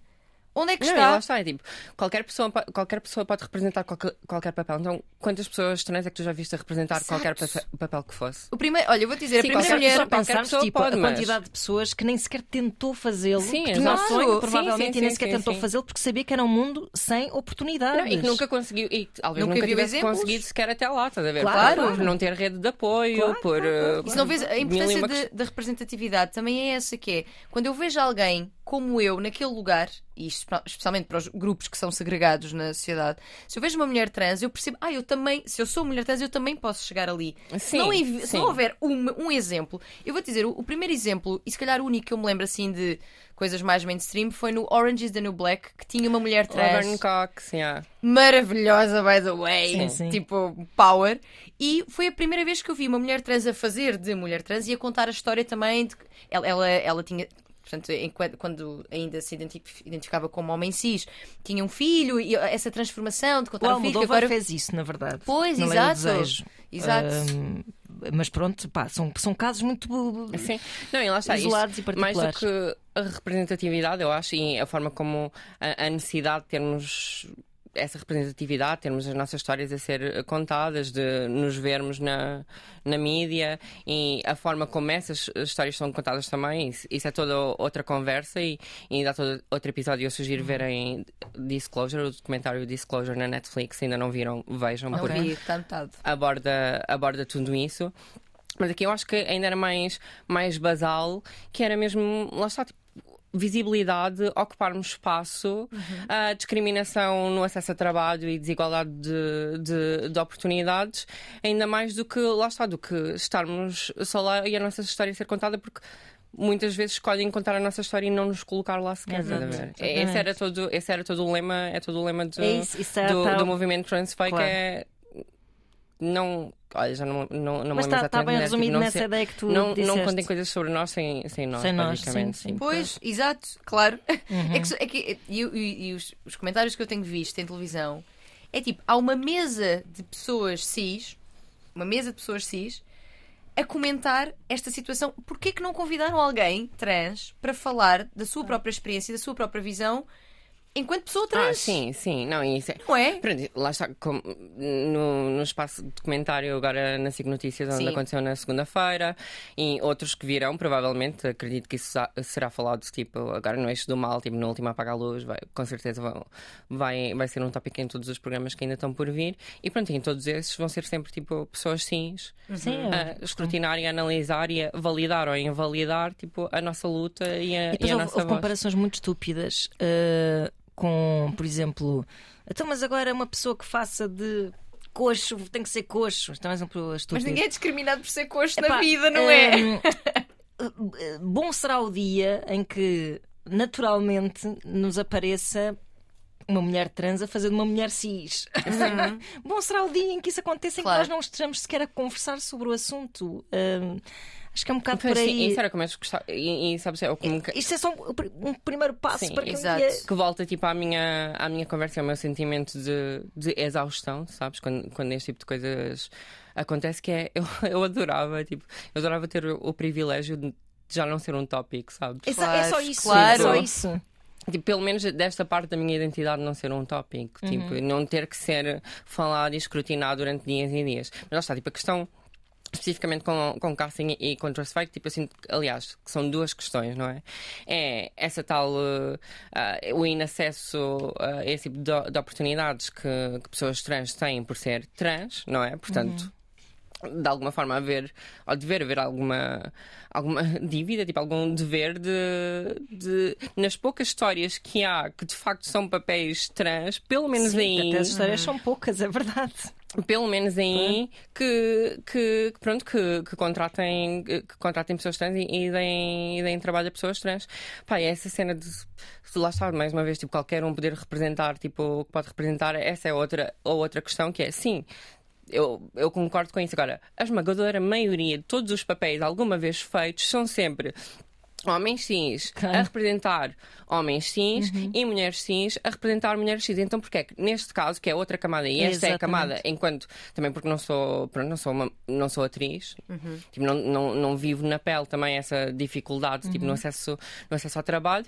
Speaker 2: Onde é que
Speaker 3: não,
Speaker 2: está?
Speaker 3: Lá está, é tipo, qualquer pessoa, qualquer pessoa pode representar qualquer, qualquer papel. Então, quantas pessoas trans é que tu já viste a representar Exato. qualquer papel que fosse?
Speaker 2: O primeiro, olha, eu vou dizer,
Speaker 1: sim,
Speaker 2: a primeira mulher.
Speaker 1: Qualquer pessoa tipo, pode, a mas... quantidade de pessoas que nem sequer tentou fazê-lo. Sim, que tinha sonho, provavelmente, sim, sim, e nem sequer tentou fazê-lo porque sabia que era um mundo sem oportunidades. Não,
Speaker 3: e que nunca conseguiu, e talvez nunca, nunca tivesse exemplos. conseguido sequer até lá, estás a ver?
Speaker 2: Claro.
Speaker 3: Por, por não ter rede de apoio, claro, por. Claro,
Speaker 2: uh, se não vês, a importância da representatividade também é essa que é quando eu vejo alguém como eu naquele lugar, e especialmente para os grupos que são segregados na sociedade, se eu vejo uma mulher trans, eu percebo, ah, eu também, se eu sou mulher trans, eu também posso chegar ali. Sim, se, não, se não houver um, um, exemplo, eu vou dizer, o, o, primeiro exemplo, e se calhar o único que eu me lembro assim de coisas mais mainstream, foi no Orange is the New Black, que tinha uma mulher trans.
Speaker 3: Laverne Cox, yeah.
Speaker 2: Maravilhosa, by the way. Sim, sim. Tipo, power. E foi a primeira vez que eu vi uma mulher trans a fazer de mulher trans e a contar a história também. De... Ela, ela, ela tinha Portanto, enquanto, quando ainda se identificava como homem cis, tinha um filho e essa transformação de contar
Speaker 1: o
Speaker 2: um filho.
Speaker 1: que agora fez isso, na verdade.
Speaker 2: Pois, exato. Exato. Um,
Speaker 1: mas pronto, pá, são, são casos muito
Speaker 3: Sim. Não, e lá está,
Speaker 1: isolados e particulares.
Speaker 3: Mais do que a representatividade, eu acho, e a forma como a, a necessidade de termos essa representatividade, termos as nossas histórias a ser contadas, de nos vermos na, na mídia e a forma como essas histórias são contadas também, isso, isso é toda outra conversa e, e ainda há todo outro episódio. Eu sugiro verem Disclosure, o documentário Disclosure na Netflix, se ainda não viram, vejam,
Speaker 2: porque
Speaker 3: aborda, aborda tudo isso. Mas aqui eu acho que ainda era mais, mais basal, que era mesmo, lá está, tipo, visibilidade, ocuparmos espaço, uhum. a discriminação no acesso a trabalho e desigualdade de, de, de, oportunidades, ainda mais do que, lá está, do que estarmos só lá e a nossa história ser contada, porque muitas vezes escolhem contar a nossa história e não nos colocar lá sequer. Esse era, todo, esse era todo o lema, é todo o lema de, é isso, isso é do, do, movimento Transfake, claro. é não. Olha, já não, não, não
Speaker 1: Mas está, está bem resumido tipo, nessa ser, ideia que tu
Speaker 3: não,
Speaker 1: disseste.
Speaker 3: não contem coisas sobre nós sem, sem nós, sem nós sim, sim.
Speaker 2: Pois, exato, claro. Uhum. É que, é que, e, e, e os, os, comentários que eu tenho visto em televisão é tipo, há uma mesa de pessoas cis, uma mesa de pessoas cis, a comentar esta situação. Porquê que não convidaram alguém trans para falar da sua própria experiência, da sua própria visão enquanto pessoa trans.
Speaker 3: Ah, sim, sim. Não, isso é...
Speaker 2: Não é?
Speaker 3: Pronto, lá está, como no, no espaço de documentário agora na SIG Notícias, onde sim. aconteceu na segunda-feira, e outros que virão, provavelmente, acredito que isso será falado, tipo, agora no Eixo do Mal, tipo, no último Apaga a Luz, vai, com certeza vai, vai, vai ser um tópico em todos os programas que ainda estão por vir, e pronto, em todos esses vão ser sempre, tipo, pessoas sims,
Speaker 1: sim,
Speaker 3: a escrutinar e a analisar e a validar ou invalidar, tipo, a nossa luta e a,
Speaker 1: e, e
Speaker 3: a
Speaker 1: houve,
Speaker 3: nossa
Speaker 1: houve comparações muito estúpidas. Uh com, por exemplo, então, mas agora uma pessoa que faça de coxo tem que ser coxo. Isto é um.
Speaker 2: Mas ninguém é discriminado por ser coxo Epá, na vida, não é? Um,
Speaker 1: bom será o dia em que naturalmente nos apareça uma mulher trans a fazer de uma mulher cis. Uhum. bom será o dia em que isso aconteça, em claro. que nós não estejamos sequer a conversar sobre o assunto. Um, Acho que é um bocado por aí. Sim,
Speaker 3: isso era como eu gostava. E, e sabes, é como...
Speaker 1: Isto é só um, um primeiro passo sim, para que
Speaker 2: exato.
Speaker 1: É...
Speaker 3: Que volta tipo à minha, à minha conversa, ao meu sentimento de, de exaustão, sabes? Quando, quando este tipo de coisas acontece, que é. Eu, eu adorava, tipo, eu adorava ter o, o privilégio de já não ser um tópico, sabes?
Speaker 1: É,
Speaker 2: claro,
Speaker 1: é só isso,
Speaker 2: claro.
Speaker 1: é só isso.
Speaker 3: Tipo, pelo menos desta parte da minha identidade não ser um tópico, uhum. tipo, não ter que ser falado e escrutinado durante dias e dias. Mas lá está, tipo, a questão especificamente com, com casting e com Trustfake, tipo assim, aliás, que são duas questões, não é? É essa tal, uh, uh, o inacesso a esse tipo de, de oportunidades que, que, pessoas trans têm por ser trans, não é? Portanto. Uhum de alguma forma haver, ou dever haver alguma, alguma dívida, tipo algum dever de, de nas poucas histórias que há que de facto são papéis trans, pelo menos
Speaker 1: Sim,
Speaker 3: aí.
Speaker 1: Até as histórias são poucas, é verdade
Speaker 3: pelo menos aí que, que, pronto que, que contratem que contratem pessoas trans e, e, deem, e deem trabalho a pessoas trans pá, é essa cena de lá está mais uma vez tipo qualquer um poder representar tipo o que pode representar essa é outra ou outra questão que é sim eu, eu concordo com isso. Agora, a esmagadora maioria de todos os papéis alguma vez feitos são sempre homens cis okay. a representar homens cis uhum. e mulheres cis a representar mulheres cis. Então, porque é que neste caso, que é outra camada, e esta Exatamente. é a camada, enquanto também porque não sou, pronto, não sou, uma, não sou atriz, uhum. tipo, não, não, não vivo na pele também essa dificuldade uhum. tipo, no, uhum. acesso, no acesso ao trabalho.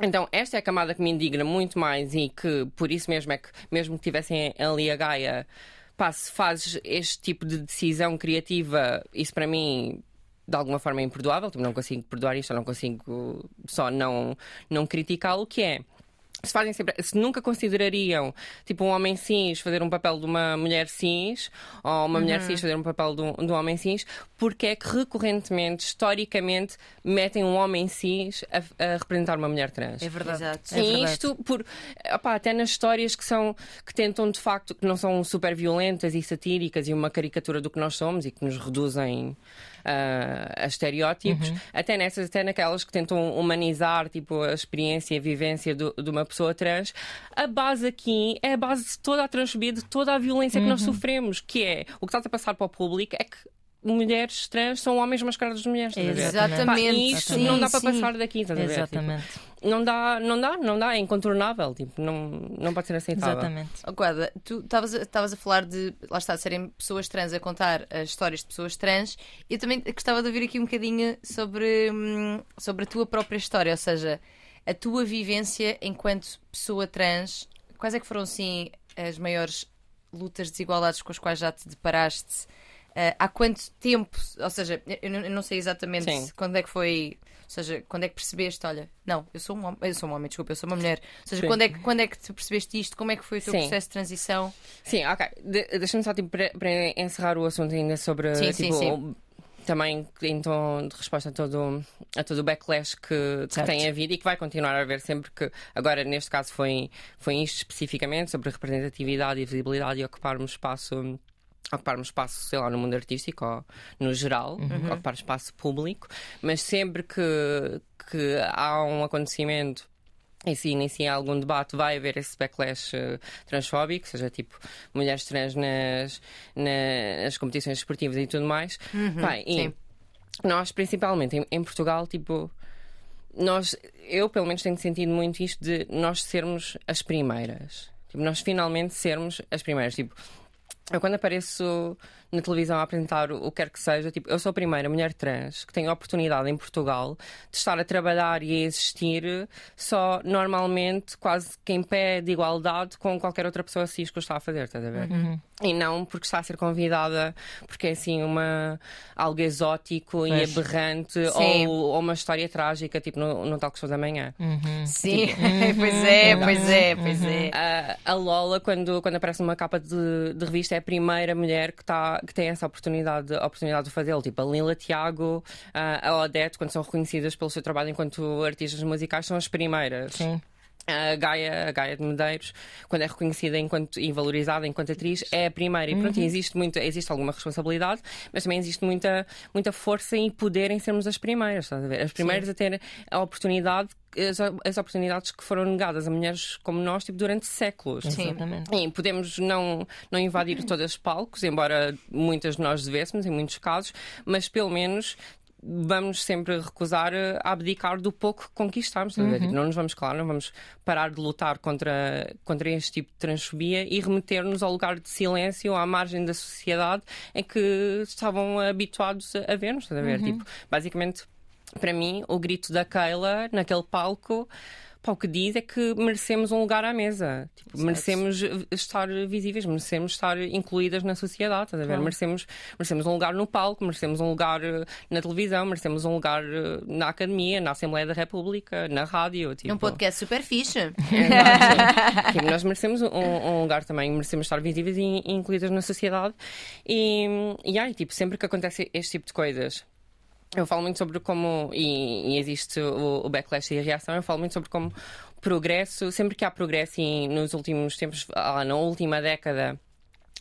Speaker 3: Então, esta é a camada que me indigna muito mais e que, por isso mesmo, é que, mesmo que tivessem ali a Gaia, pá, se fazes este tipo de decisão criativa, isso para mim de alguma forma é imperdoável, tipo, não consigo perdoar isto, não consigo só não, não criticá-lo, que é se fazem sempre, se nunca considerariam tipo um homem cis fazer um papel de uma mulher cis ou uma uhum. mulher cis fazer um papel de um, de um, homem cis, porque é que recorrentemente, historicamente, metem um homem cis a, a representar uma mulher trans?
Speaker 2: É verdade. Exato.
Speaker 3: É verdade. isto por opa, até nas histórias que são que tentam de facto que não são super violentas e satíricas e uma caricatura do que nós somos e que nos reduzem a estereótipos, uhum. até nessas, até naquelas que tentam humanizar tipo, a experiência e a vivência do, de uma pessoa trans, a base aqui é a base de toda a transfobia, de toda a violência uhum. que nós uhum. sofremos, que é o que está a passar para o público é que mulheres trans são homens mascarados de mulheres.
Speaker 2: Exatamente.
Speaker 3: Pá, isto sim, não dá para passar daqui, estás
Speaker 1: Exatamente.
Speaker 3: Tipo, não dá, não dá, não dá, é incontornável, tipo, não, não pode ser aceitável.
Speaker 1: Exatamente.
Speaker 2: Oh, Guada, tu estavas a falar de, lá está, de serem pessoas trans a contar as histórias de pessoas trans. Eu também gostava de ouvir aqui um bocadinho sobre, hum, sobre a tua própria história, ou seja, a tua vivência enquanto pessoa trans. Quais é que foram, sim, as maiores lutas, desigualdades com as quais já te deparaste? Uh, há quanto tempo, ou seja, eu não, eu não sei exatamente Sim. quando é que foi, ou seja, quando é que percebeste, olha, não, eu sou um homem, eu sou um homem, desculpa, eu sou uma mulher. Ou seja, quando é, que, quando é que tu percebeste isto? Como é que foi o teu sim. processo de transição?
Speaker 3: Sim, ok. De, Deixa-me só tipo, para, para, encerrar o assunto ainda sobre
Speaker 2: sim,
Speaker 3: tipo,
Speaker 2: sim, sim.
Speaker 3: também em tom de resposta a todo, a todo o backlash que, que, tem havido e que vai continuar a haver sempre que agora neste caso foi, foi isto especificamente sobre representatividade e visibilidade e ocuparmos espaço ocuparmos espaço, sei lá, no mundo artístico ou no geral, uhum. ocupar espaço público, mas sempre que, que há um acontecimento e se inicia algum debate, vai haver esse backlash uh, transfóbico, seja tipo mulheres trans nas, nas competições esportivas e tudo mais.
Speaker 2: Uhum,
Speaker 3: Bem, e nós, principalmente em, em, Portugal, tipo, nós, eu pelo menos tenho sentido muito isto de nós sermos as primeiras. Tipo, nós finalmente sermos as primeiras. Tipo, eu quando apareço na televisão a apresentar o, que quer que seja, tipo, eu sou a primeira mulher trans que tem a oportunidade em Portugal de estar a trabalhar e a existir só normalmente quase que em pé de igualdade com qualquer outra pessoa cis que eu está a fazer, estás a ver?
Speaker 1: Uhum.
Speaker 3: E não porque está a ser convidada porque é assim uma algo exótico e aberrante ou, ou, uma história trágica, tipo no, no Talk Show da Manhã.
Speaker 1: Uhum.
Speaker 2: Sim, tipo, pois é, pois é, pois é.
Speaker 3: A, a Lola, quando, quando aparece numa capa de, de revista, é a primeira mulher que, que tem essa oportunidade, oportunidade de fazê-lo. Tipo, a Lila Tiago, a Odete, quando são reconhecidas pelo seu trabalho enquanto artistas musicais, são as primeiras.
Speaker 1: Sim.
Speaker 3: A Gaia, a Gaia de Medeiros, quando é reconhecida enquanto, e valorizada enquanto atriz, é a primeira. E pronto, uhum. existe, muito, existe alguma responsabilidade, mas também existe muita, muita força e poder em sermos as primeiras, estás a ver? As primeiras Sim. a ter a oportunidade as, as, oportunidades que foram negadas a mulheres como nós tipo, durante séculos.
Speaker 1: Sim. Exatamente. E
Speaker 3: podemos não, não invadir todos os palcos, embora muitas de nós devêssemos, em muitos casos, mas pelo menos vamos sempre recusar a abdicar do pouco que conquistamos. Uhum. Não nos vamos, claro, não vamos parar de lutar contra, contra este tipo de transfobia e remeter-nos ao lugar de silêncio, à margem da sociedade em que estavam habituados a ver-nos. Uhum. Tipo, basicamente, para mim, o grito da Keila naquele palco pá, o que diz é que merecemos um lugar à mesa. Tipo, merecemos estar visíveis, merecemos estar incluídas na sociedade. Estás a ver? Claro. Merecemos, merecemos um lugar no palco, merecemos um lugar eh, na televisão, merecemos um lugar eh, na academia, na Assembleia da República, na rádio. Tipo.
Speaker 2: Um podcast super fixe.
Speaker 3: tipo, nós merecemos um, um, lugar também, merecemos estar visíveis e, e incluídas na sociedade. E, e aí, tipo, sempre que acontece este tipo de coisas eu falo muito sobre como, e, e existe o, o, backlash e a reação, eu falo muito sobre como progresso, sempre que há progresso, e nos últimos tempos, ah, na última década,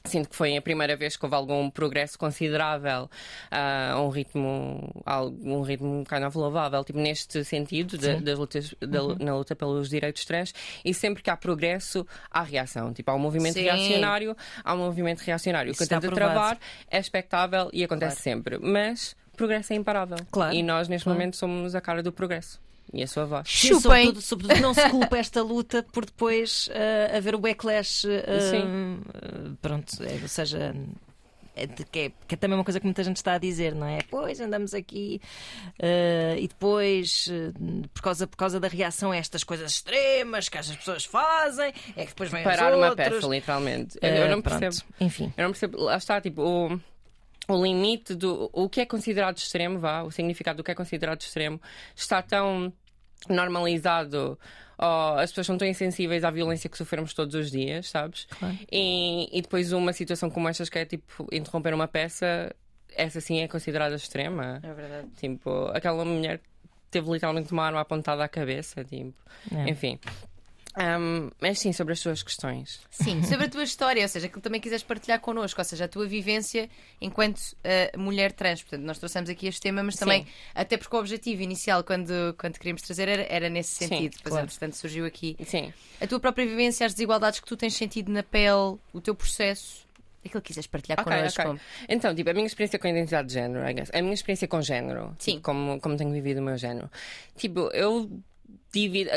Speaker 3: Sinto que foi a primeira vez que houve algum progresso considerável a uh, um ritmo, um ritmo kind of louvável, tipo neste sentido, de, das lutas, de, uhum. na luta pelos direitos trans, e sempre que há progresso, há reação. Tipo, há um movimento Sim. reacionário, há um movimento reacionário. O que tenta travar é expectável e acontece claro. sempre. Mas progresso é imparável.
Speaker 1: Claro.
Speaker 3: E nós, neste claro. momento, somos a cara do progresso. E a sua voz.
Speaker 1: Chupem! Sobretudo, sobretudo, não se culpa esta luta por depois uh, haver o backlash. Uh, Sim. Uh, pronto, é, ou seja, é, que, é, que é também uma coisa que muita gente está a dizer, não é? Pois andamos aqui uh, e depois, uh, por, causa, por causa da reação a estas coisas extremas que as pessoas fazem, é que depois vem
Speaker 3: Parar
Speaker 1: uma
Speaker 3: peça, literalmente. Eu, eu não percebo.
Speaker 1: Enfim.
Speaker 3: Eu não percebo. Lá está, tipo, o o limite do o que é considerado extremo, vá, o significado do que é considerado extremo, está tão normalizado. Oh, as pessoas são tão insensíveis à violência que sofremos todos os dias, sabes?
Speaker 1: Claro.
Speaker 3: E, e depois uma situação como esta que é tipo interromper uma peça, essa sim é considerada extrema.
Speaker 2: É verdade.
Speaker 3: Tipo, aquela mulher teve literalmente uma arma apontada à cabeça, tipo. É. Enfim. Um, mas sim, sobre as tuas questões.
Speaker 2: Sim, sobre a tua história, ou seja, aquilo que também quiseres partilhar connosco, ou seja, a tua vivência enquanto uh, mulher trans. Portanto, nós trouxemos aqui este tema, mas também, sim. até porque o objetivo inicial, quando, quando queríamos trazer, era, era nesse sentido. Sim, Depois, claro. entretanto, surgiu aqui
Speaker 3: sim.
Speaker 2: a tua própria vivência, as desigualdades que tu tens sentido na pele, o teu processo. Aquilo que quiseres partilhar okay, connosco. Okay.
Speaker 3: Então, tipo, a minha experiência com a identidade de género, I guess. A minha experiência com género. Sim. Tipo, como, como tenho vivido o meu género. Tipo, eu divido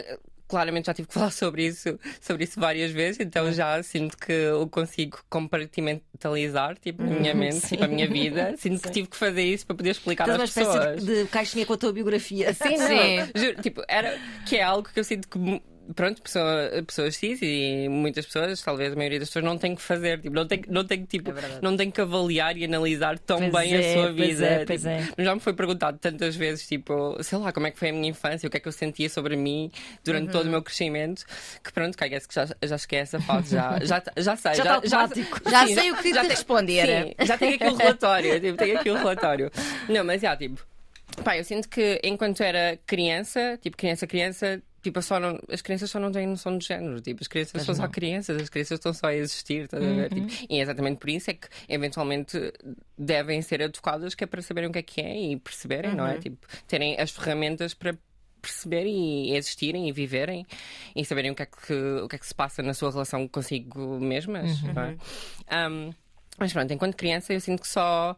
Speaker 3: claramente já tive que falar sobre isso, sobre isso várias vezes, então já sinto que o consigo compartimentalizar, tipo, na minha uhum, mente, tipo, a minha vida. Sinto sim. que tive que fazer isso para poder explicar
Speaker 1: Tens
Speaker 3: às pessoas.
Speaker 1: uma espécie de caixinha com a tua biografia.
Speaker 3: Sim, sim. Juro, tipo, era, que é algo que eu sinto que pronto, pessoa, pessoas cis e muitas pessoas, talvez a maioria das pessoas, não tem que fazer, tipo, não tem, não tem, tipo, é não tem que avaliar e analisar tão pois bem é, a sua vida.
Speaker 1: É, tipo, é.
Speaker 3: Já me foi perguntado tantas vezes, tipo, sei lá, como é que foi a minha infância, o que é que eu sentia sobre mim durante uhum. todo o meu crescimento, que pronto, que que já, já esquece essa fase, já, já, já sei,
Speaker 1: já,
Speaker 3: já,
Speaker 1: já,
Speaker 2: já, sim, sei o que já te responder.
Speaker 3: Sim, já tenho aqui o relatório, tipo, tenho aqui o relatório. Não, mas já, tipo. Pá, eu sinto que enquanto era criança, tipo criança, criança, Tipo, só não, as crianças só não têm noção de género. Tipo, as crianças Mas são não. só crianças, as crianças estão só a existir, estás uhum. a ver? Tipo, uhum. e é exatamente por isso é que, eventualmente, devem ser educadas, que é para saberem o que é que é e perceberem, uhum. não é? Uhum. Tipo, terem as ferramentas para perceberem e existirem e viverem e saberem o que é que, o que, é que se passa na sua relação consigo mesmas, uhum. não é? Um, mas pronto, enquanto criança eu sinto que só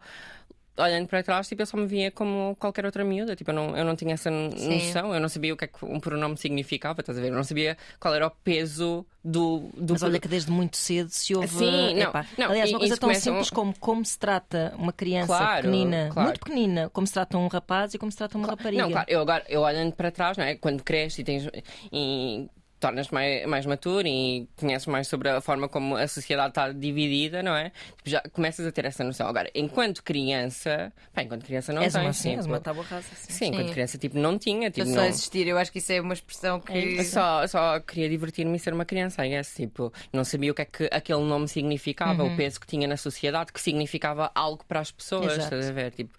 Speaker 3: olhando para trás, tipo, eu só me via como qualquer outra miúda. Tipo, eu não, eu não tinha essa Sim. noção, eu não sabia o que é que um pronome significava, estás a ver? Eu não sabia qual era o peso do. do
Speaker 1: Mas olha que desde muito cedo se ouve.
Speaker 3: Sim, não, não,
Speaker 1: Aliás, uma coisa tão simples como como se trata uma criança claro, pequenina, claro. muito pequenina, como se trata um rapaz e como se trata uma
Speaker 3: claro.
Speaker 1: rapariga.
Speaker 3: Não, claro, eu agora, eu olhando para trás, não é? Quando cresces e tens. E tornas mais, mais maturo e conheces mais sobre a forma como a sociedade está dividida, não é? Tipo, já começas a ter essa noção. Agora, enquanto criança, pá, enquanto criança não
Speaker 1: És
Speaker 3: tens.
Speaker 1: Uma, sim, és uma tábua rasa.
Speaker 3: Sim, sim, enquanto criança tipo, não tinha. Tipo,
Speaker 2: só
Speaker 3: não...
Speaker 2: existir, eu acho que isso é uma expressão que. É
Speaker 3: só, só queria divertir-me e ser uma criança, I guess. Tipo, não sabia o que é que aquele nome significava, uhum. o peso que tinha na sociedade, que significava algo para as pessoas, Exato. estás a ver? Tipo,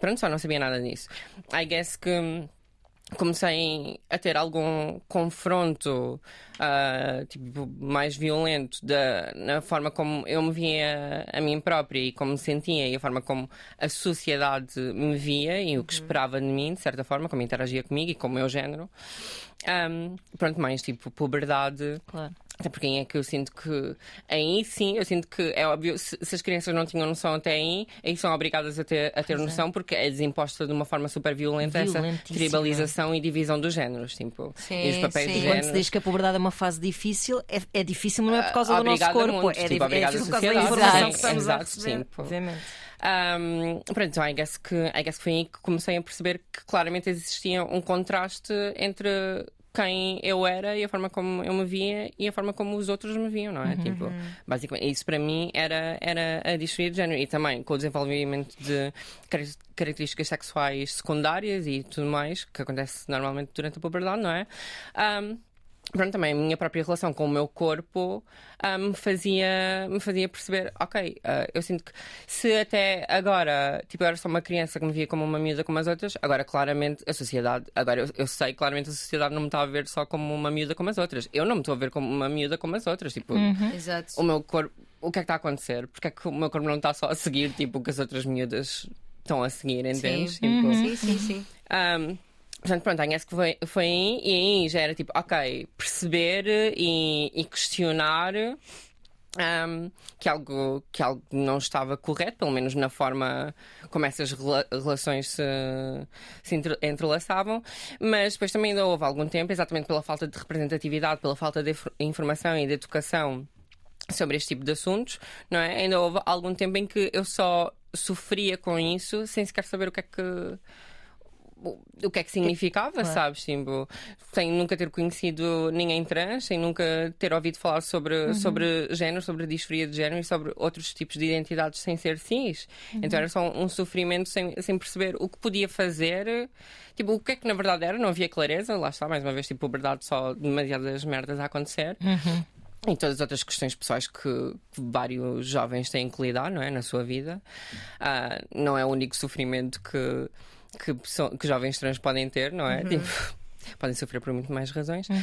Speaker 3: pronto, só não sabia nada disso. I guess que comecei a ter algum confronto uh, tipo, mais violento da, na forma como eu me via a mim própria e como me sentia e a forma como a sociedade me via e o que uhum. esperava de mim, de certa forma, como interagia comigo e com o meu género. Um, pronto, mais tipo puberdade.
Speaker 1: Claro.
Speaker 3: Até porque é que eu sinto que aí sim, eu sinto que é óbvio, se, se as crianças não tinham noção até aí, aí são obrigadas a ter, a ter noção, é. porque é desimposta de uma forma super violenta essa tribalização e divisão dos géneros. Tipo,
Speaker 2: sim,
Speaker 3: e os papéis
Speaker 2: sim.
Speaker 1: Quando se diz que a puberdade é uma fase difícil, é, é difícil, não é por causa do nosso corpo, é,
Speaker 3: tipo,
Speaker 1: é,
Speaker 3: é
Speaker 1: por causa da informação que estamos
Speaker 3: exato,
Speaker 1: a receber. Sim,
Speaker 3: obviamente. Um, pronto, então I guess, que, I guess que foi aí que comecei a perceber que claramente existia um contraste entre quem eu era e a forma como eu me via e a forma como os outros me viam, não é? Uhum. Tipo, basicamente, isso para mim era, era a disforia de género e também com o desenvolvimento de características sexuais secundárias e tudo mais, que acontece normalmente durante a puberdade, não é? Um, pronto, também a minha própria relação com o meu corpo uh, me, fazia, me fazia perceber, ok, uh, eu sinto que se até agora, tipo, eu era só uma criança que me via como uma miúda como as outras, agora claramente a sociedade, agora eu, eu sei claramente a sociedade não me está a ver só como uma miúda como as outras. Eu não me estou a ver como uma miúda como as outras, tipo,
Speaker 2: uhum.
Speaker 3: o meu corpo, o que é que está a acontecer? Porque é que o meu corpo não está só a seguir, tipo, o que as outras miúdas estão a seguir, entendes?
Speaker 2: Sim,
Speaker 3: tipo,
Speaker 2: uhum. sim, sim. sim.
Speaker 3: Um, Portanto, pronto, acho que foi, foi aí, e aí já era tipo, ok, perceber e, e questionar um, que, algo, que algo não estava correto, pelo menos na forma como essas rela relações se, se entrelaçavam, mas depois também ainda houve algum tempo, exatamente pela falta de representatividade, pela falta de informação e de educação sobre este tipo de assuntos, não é? Ainda houve algum tempo em que eu só sofria com isso sem sequer saber o que é que o que é que significava, claro. sabes? Tipo, sem nunca ter conhecido ninguém trans, sem nunca ter ouvido falar sobre, uhum. sobre género, sobre disforia de género e sobre outros tipos de identidades sem ser cis. Uhum. Então era só um, sofrimento sem, sem perceber o que podia fazer, tipo, o que é que na verdade era, não havia clareza, lá está, mais uma vez, tipo, verdade só demasiadas merdas a acontecer. Uhum e todas as outras questões pessoais que, que, vários jovens têm que lidar não é, na sua vida. Uh, não é o único sofrimento que, que, que jovens trans podem ter, não é? Uhum. Tipo, podem sofrer por muito mais razões. Uhum.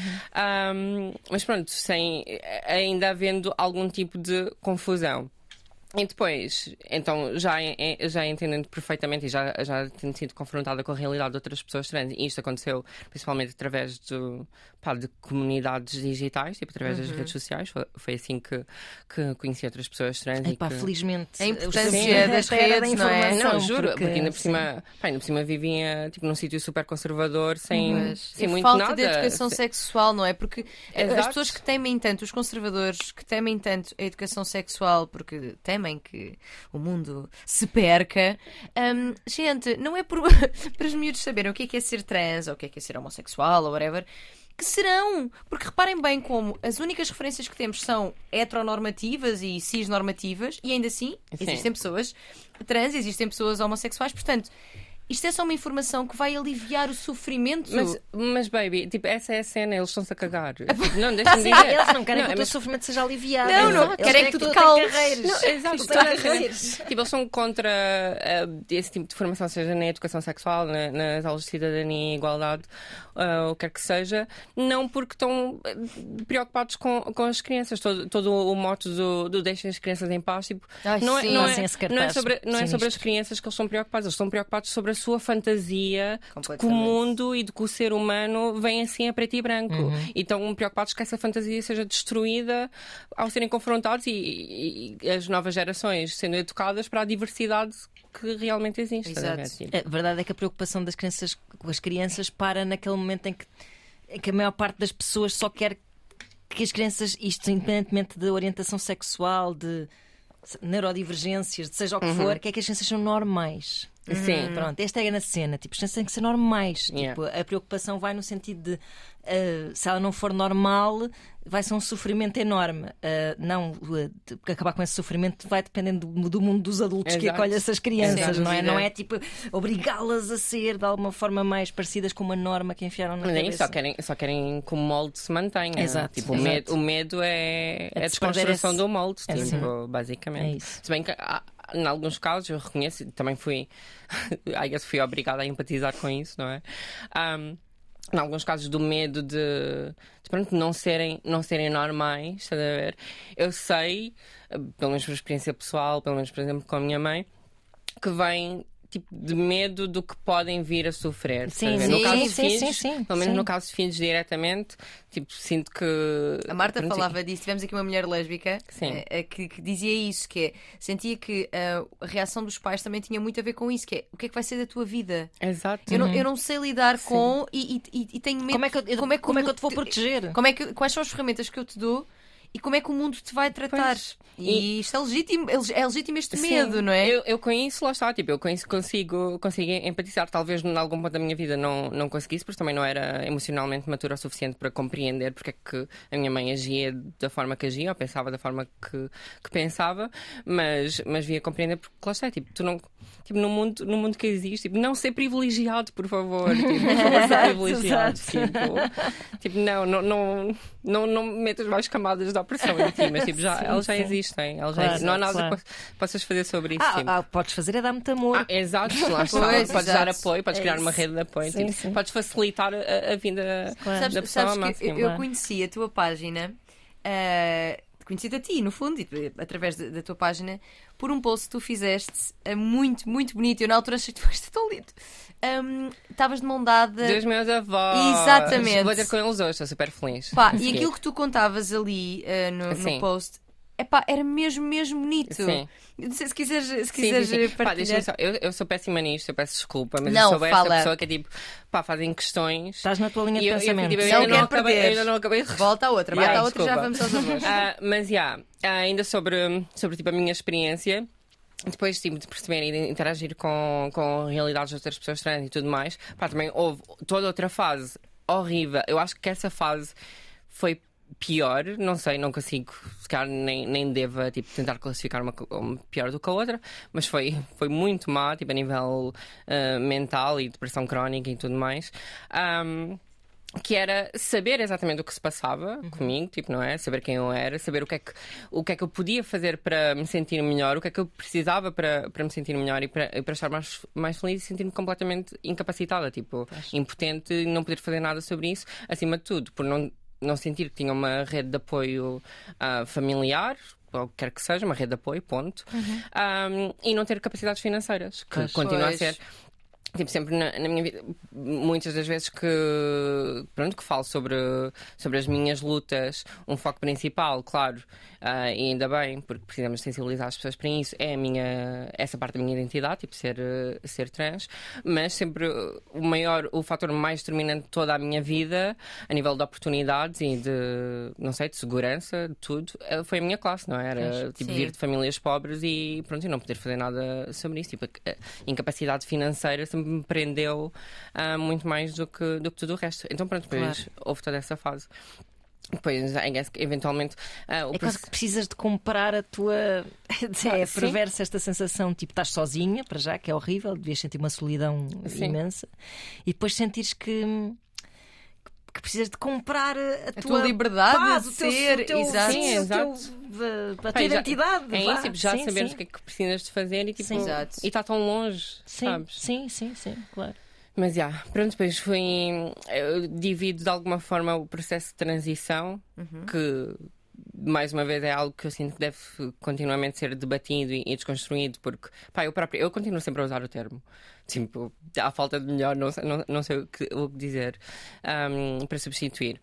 Speaker 3: Um, mas pronto, sem ainda havendo algum tipo de confusão. E depois, então, já, já entendendo perfeitamente e já, já tendo sido confrontada com a realidade de outras pessoas trans, e isto aconteceu principalmente através do, pá, de comunidades digitais, tipo através uhum. das redes sociais, foi, foi assim que, que conheci outras pessoas trans.
Speaker 1: e que... felizmente,
Speaker 2: a importância das redes, não é?
Speaker 3: Não, juro, porque, porque ainda, por cima, pá, ainda por cima vivia tipo, num sítio super conservador, sem, Mas, sem muito
Speaker 2: falta
Speaker 3: nada.
Speaker 2: de educação sexual, não é? Porque Exato. as pessoas que temem tanto, os conservadores que temem tanto a educação sexual, porque temem temem que o mundo se perca. Um, gente, não é por, para os miúdos saberem o que é, que é ser trans ou o que é, que é ser homossexual ou whatever que serão. Porque reparem bem como as únicas referências que temos são heteronormativas e cisnormativas, e ainda assim Sim. existem pessoas trans, existem pessoas homossexuais, portanto. Isto é só uma informação que vai aliviar o sofrimento.
Speaker 3: Mas, mas baby, tipo, essa é a cena, eles estão-se a cagar. Não, deixa-me dizer.
Speaker 1: Eles não querem não, que o teu mas... sofrimento seja aliviado.
Speaker 2: Não, não,
Speaker 1: eles
Speaker 2: querem que tu calmes.
Speaker 3: Não, exato, tipo, eles são contra uh, esse tipo de formação, seja na educação sexual, na, nas aulas de cidadania e igualdade, uh, o que quer que seja, não porque estão preocupados com, com as crianças. Todo, todo o moto do, do deixem as crianças em paz, tipo,
Speaker 1: Ai,
Speaker 3: não,
Speaker 1: é, não, é,
Speaker 3: não, é, sobre, não é sobre as crianças que eles estão preocupados, eles estão preocupados sobre a sua fantasia de que o mundo e de que o ser humano vem assim a preto e branco. Uhum. E estão preocupados que essa fantasia seja destruída ao serem confrontados e, e, e as novas gerações sendo educadas para a diversidade que realmente existe.
Speaker 1: Exato. A verdade é que a preocupação das crianças com as crianças para naquele momento em que, em que a maior parte das pessoas só quer que as crianças, isto independentemente de orientação sexual, de neurodivergências, de seja o que uhum. for, que é que as crianças são normais.
Speaker 3: Sim.
Speaker 1: Pronto, esta é a cena. Tipo, as crianças têm que ser normais. Yeah. Tipo, a preocupação vai no sentido de uh, se ela não for normal, vai ser um sofrimento enorme. Uh, não, uh, acabar com esse sofrimento vai dependendo do, do mundo dos adultos Exato. que acolhem essas crianças, não é? Não é tipo obrigá-las a ser de alguma forma mais parecidas com uma norma que enfiaram na Mas cabeça.
Speaker 3: Só querem, só querem que o molde se mantenha.
Speaker 1: Exato.
Speaker 3: Tipo, Exato. O, medo, o medo é, é a desconstrução esse... do molde, é tipo, assim. basicamente.
Speaker 1: É isso.
Speaker 3: Se bem que há, em alguns casos eu reconheço, também fui, I fui obrigada a empatizar com isso, não é? Um, em alguns casos do medo de, de pronto, não serem, não serem normais, a ver? Eu sei, pelo menos por experiência pessoal, pelo menos por exemplo com a minha mãe, que vem tipo de medo do que podem vir a sofrer.
Speaker 1: Sim, sim, no caso sim,
Speaker 3: filhos,
Speaker 1: sim, sim,
Speaker 3: Pelo menos no caso de filhos diretamente, tipo, sinto que.
Speaker 2: A Marta Pronto, falava disso. Tivemos aqui uma mulher lésbica uh, que, que, dizia isso, que é, sentia que uh, a reação dos pais também tinha muito a ver com isso, que é o que é que vai ser da tua vida?
Speaker 3: Exato.
Speaker 2: Eu, não, eu não sei lidar com e, e, e, tenho medo.
Speaker 1: Como é que eu, como é que, como é que eu te vou proteger?
Speaker 2: Como é que, quais são as ferramentas que eu te dou? E como é que o mundo te vai tratar. Pois. E, isto é legítimo, é legítimo este Sim, medo, não é?
Speaker 3: Eu, eu conheço, lá está, tipo, eu conheço, consigo, consigo empatizar. Talvez em algum ponto da minha vida não, não conseguisse, porque também não era emocionalmente matura o suficiente para compreender porque é que a minha mãe agia da forma que agia, ou pensava da forma que, que pensava, mas, mas via compreender porque lá está, tipo, tu não. Tipo, no mundo, no mundo que existe, tipo, não ser privilegiado, por favor. Tipo, favor, ser privilegiado. tipo, tipo, não, não, não, não, não metas mais camadas de opressão em ti, mas tipo, já, sim, elas já sim. existem. Elas claro, já Não há nada claro. que possas fazer sobre isso.
Speaker 1: Ah, ah, podes fazer é dar muito amor. Ah,
Speaker 3: exato, lá está. Pois, podes exato. dar apoio, podes é criar isso. uma rede de apoio. Sim, tipo, podes facilitar a, a vida claro. da pessoa.
Speaker 2: Sabes que eu, eu conheci a tua página. Uh, conheci a ti, no fundo, através da, tua página, por um post que tu fizeste uh, muito, muito bonito. Eu na altura achei que tu foste tão lindo. Estavas um, de mão dada.
Speaker 3: Dos meus avós.
Speaker 2: Exatamente.
Speaker 3: Vou ter com eles hoje, estou super feliz.
Speaker 2: Pá, e aquilo que tu contavas ali uh, no, no, post epá, era mesmo, mesmo bonito. Sim. Se, se quiseres, se quiseres sim, sim, sim.
Speaker 3: Pá, só, eu, eu, sou péssima nisto, eu peço desculpa, mas não, eu sou fala. essa pessoa que é tipo, pá, fazem questões.
Speaker 1: Estás na tua linha de eu, pensamento.
Speaker 2: Eu, tipo, eu, ainda não acabei, ainda não acabei de... Volta a outra, volta yeah, a outra e já vamos aos avós.
Speaker 3: Uh, mas, já, yeah, ainda sobre, sobre tipo, a minha experiência depois tipo, de perceber e interagir com, com realidades de outras pessoas trans e tudo mais, pá, também houve toda outra fase horrível. Eu acho que essa fase foi pior, não sei, não consigo, se nem, nem deva tipo, tentar classificar uma, uma, pior do que a outra, mas foi, foi muito má, tipo, a nível uh, mental e depressão crónica e tudo mais. Um, que era saber exatamente o que se passava uhum. comigo, tipo, não é? Saber quem eu era, saber o que é que, o que, é que eu podia fazer para me sentir melhor, o que é que eu precisava para, para me sentir melhor e para, para estar mais, mais feliz e sentir-me completamente incapacitada, tipo, impotente e não poder fazer nada sobre isso, acima de tudo, por não, não sentir que tinha uma rede de apoio uh, familiar, ou quer que seja, uma rede de apoio, ponto, uhum. um, e não ter capacidades financeiras, que pois continua a ser Tipo, sempre na, na, minha vida, muitas das vezes que, pronto, que falo sobre, sobre as minhas lutas, um foco principal, claro, uh, e ainda bem, porque precisamos sensibilizar as pessoas para isso, é a minha, essa parte da minha identidade, tipo, ser, ser trans, mas sempre o maior, o fator mais determinante de toda a minha vida, a nível de oportunidades e de, não sei, de segurança, de tudo, eh, foi a minha classe, não é? Era, tipo, vir de famílias pobres e, pronto, e não poder fazer nada sobre isso, tipo, a incapacidade financeira sempre me prendeu uh, muito mais do que, do que tudo o resto. Então, pronto, depois claro. houve toda essa fase. Depois, I guess, eventualmente.
Speaker 1: Uh, é quase que precisas de comprar a tua. é ah, perversa esta sensação, tipo, estás sozinha, para já, que é horrível, devias sentir uma solidão sim. imensa, e depois sentires que que precisas de comprar a,
Speaker 2: a tua, tua, liberdade paz, de ser,
Speaker 1: teu, exato. Sim, exato. a tua identidade.
Speaker 3: É isso, tipo, já sim, sabemos o que é que precisas de fazer e tipo, e está tão longe,
Speaker 1: sim,
Speaker 3: sabes?
Speaker 1: Sim, sim, sim, claro.
Speaker 3: Mas já, yeah, pronto, depois foi. Eu divido de alguma forma o processo de transição, uhum. que mais uma vez é algo que eu sinto que deve continuamente ser debatido e, desconstruído, porque pá, eu próprio eu continuo sempre a usar o termo. Tipo, à falta de melhor, não, não, não sei o que, o que dizer um, para substituir.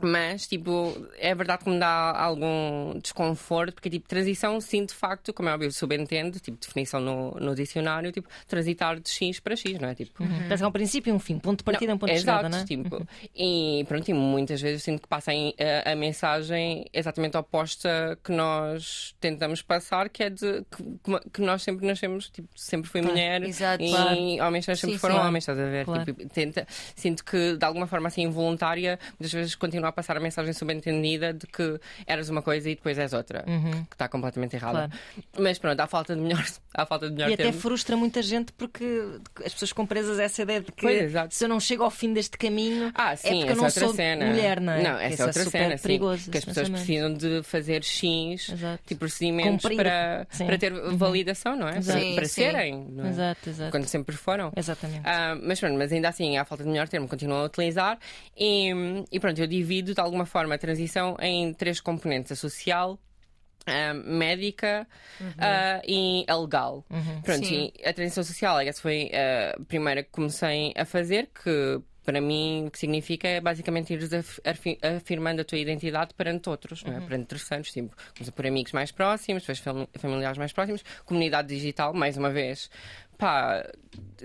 Speaker 3: Mas, tipo, é verdade que me dá algum desconforto, porque, tipo, transição, sim, de facto, como é óbvio, subentende, tipo, definição no, no dicionário, tipo, transitar de X para X, não é? Tipo,
Speaker 1: uhum. Parece que é um princípio e um fim, ponto de partida não, um ponto de chegada, não é?
Speaker 3: Tipo, uhum. E, pronto, e muitas vezes sinto que passem a, a, mensagem exatamente oposta que nós tentamos passar, que é de que, que nós sempre nascemos, tipo, sempre fui claro. mulher
Speaker 2: Exato,
Speaker 3: e
Speaker 2: claro.
Speaker 3: homens sempre sim, foram sim. homens, estás a ver? Claro. Tipo, tenta, sinto que, de alguma forma, assim, involuntária, muitas vezes continua a passar a mensagem subentendida de que eras uma coisa e depois és outra, uhum. que está completamente errada. Claro. Mas pronto, há falta de melhor, há falta de melhor
Speaker 1: E
Speaker 3: termo.
Speaker 1: até frustra muita gente porque as pessoas ficam presas a essa ideia de que pois, se eu não chego ao fim deste caminho
Speaker 3: ah, sim,
Speaker 1: é porque eu não sou
Speaker 3: cena.
Speaker 1: mulher, não é?
Speaker 3: Não, essa é outra cena, perigoso, que as pessoas precisam de fazer X tipo procedimentos para, para ter uhum. validação, não é? Para, sim, para serem,
Speaker 1: não é? Exato, exato.
Speaker 3: Quando sempre foram.
Speaker 1: Exatamente.
Speaker 3: Uh, mas pronto, mas ainda assim, há falta de melhor termo, continuam a utilizar e, e pronto, eu divido de alguma forma a transição em três componentes: a social, a médica uhum. uh, e a legal. Uhum. Pronto, a transição social, essa foi a primeira que comecei a fazer, que para mim o que significa é basicamente ir afirmando a tua identidade perante outros, uhum. não é? perante terceiros, tipo, por amigos mais próximos, depois familiares mais próximos, comunidade digital, mais uma vez, Pá,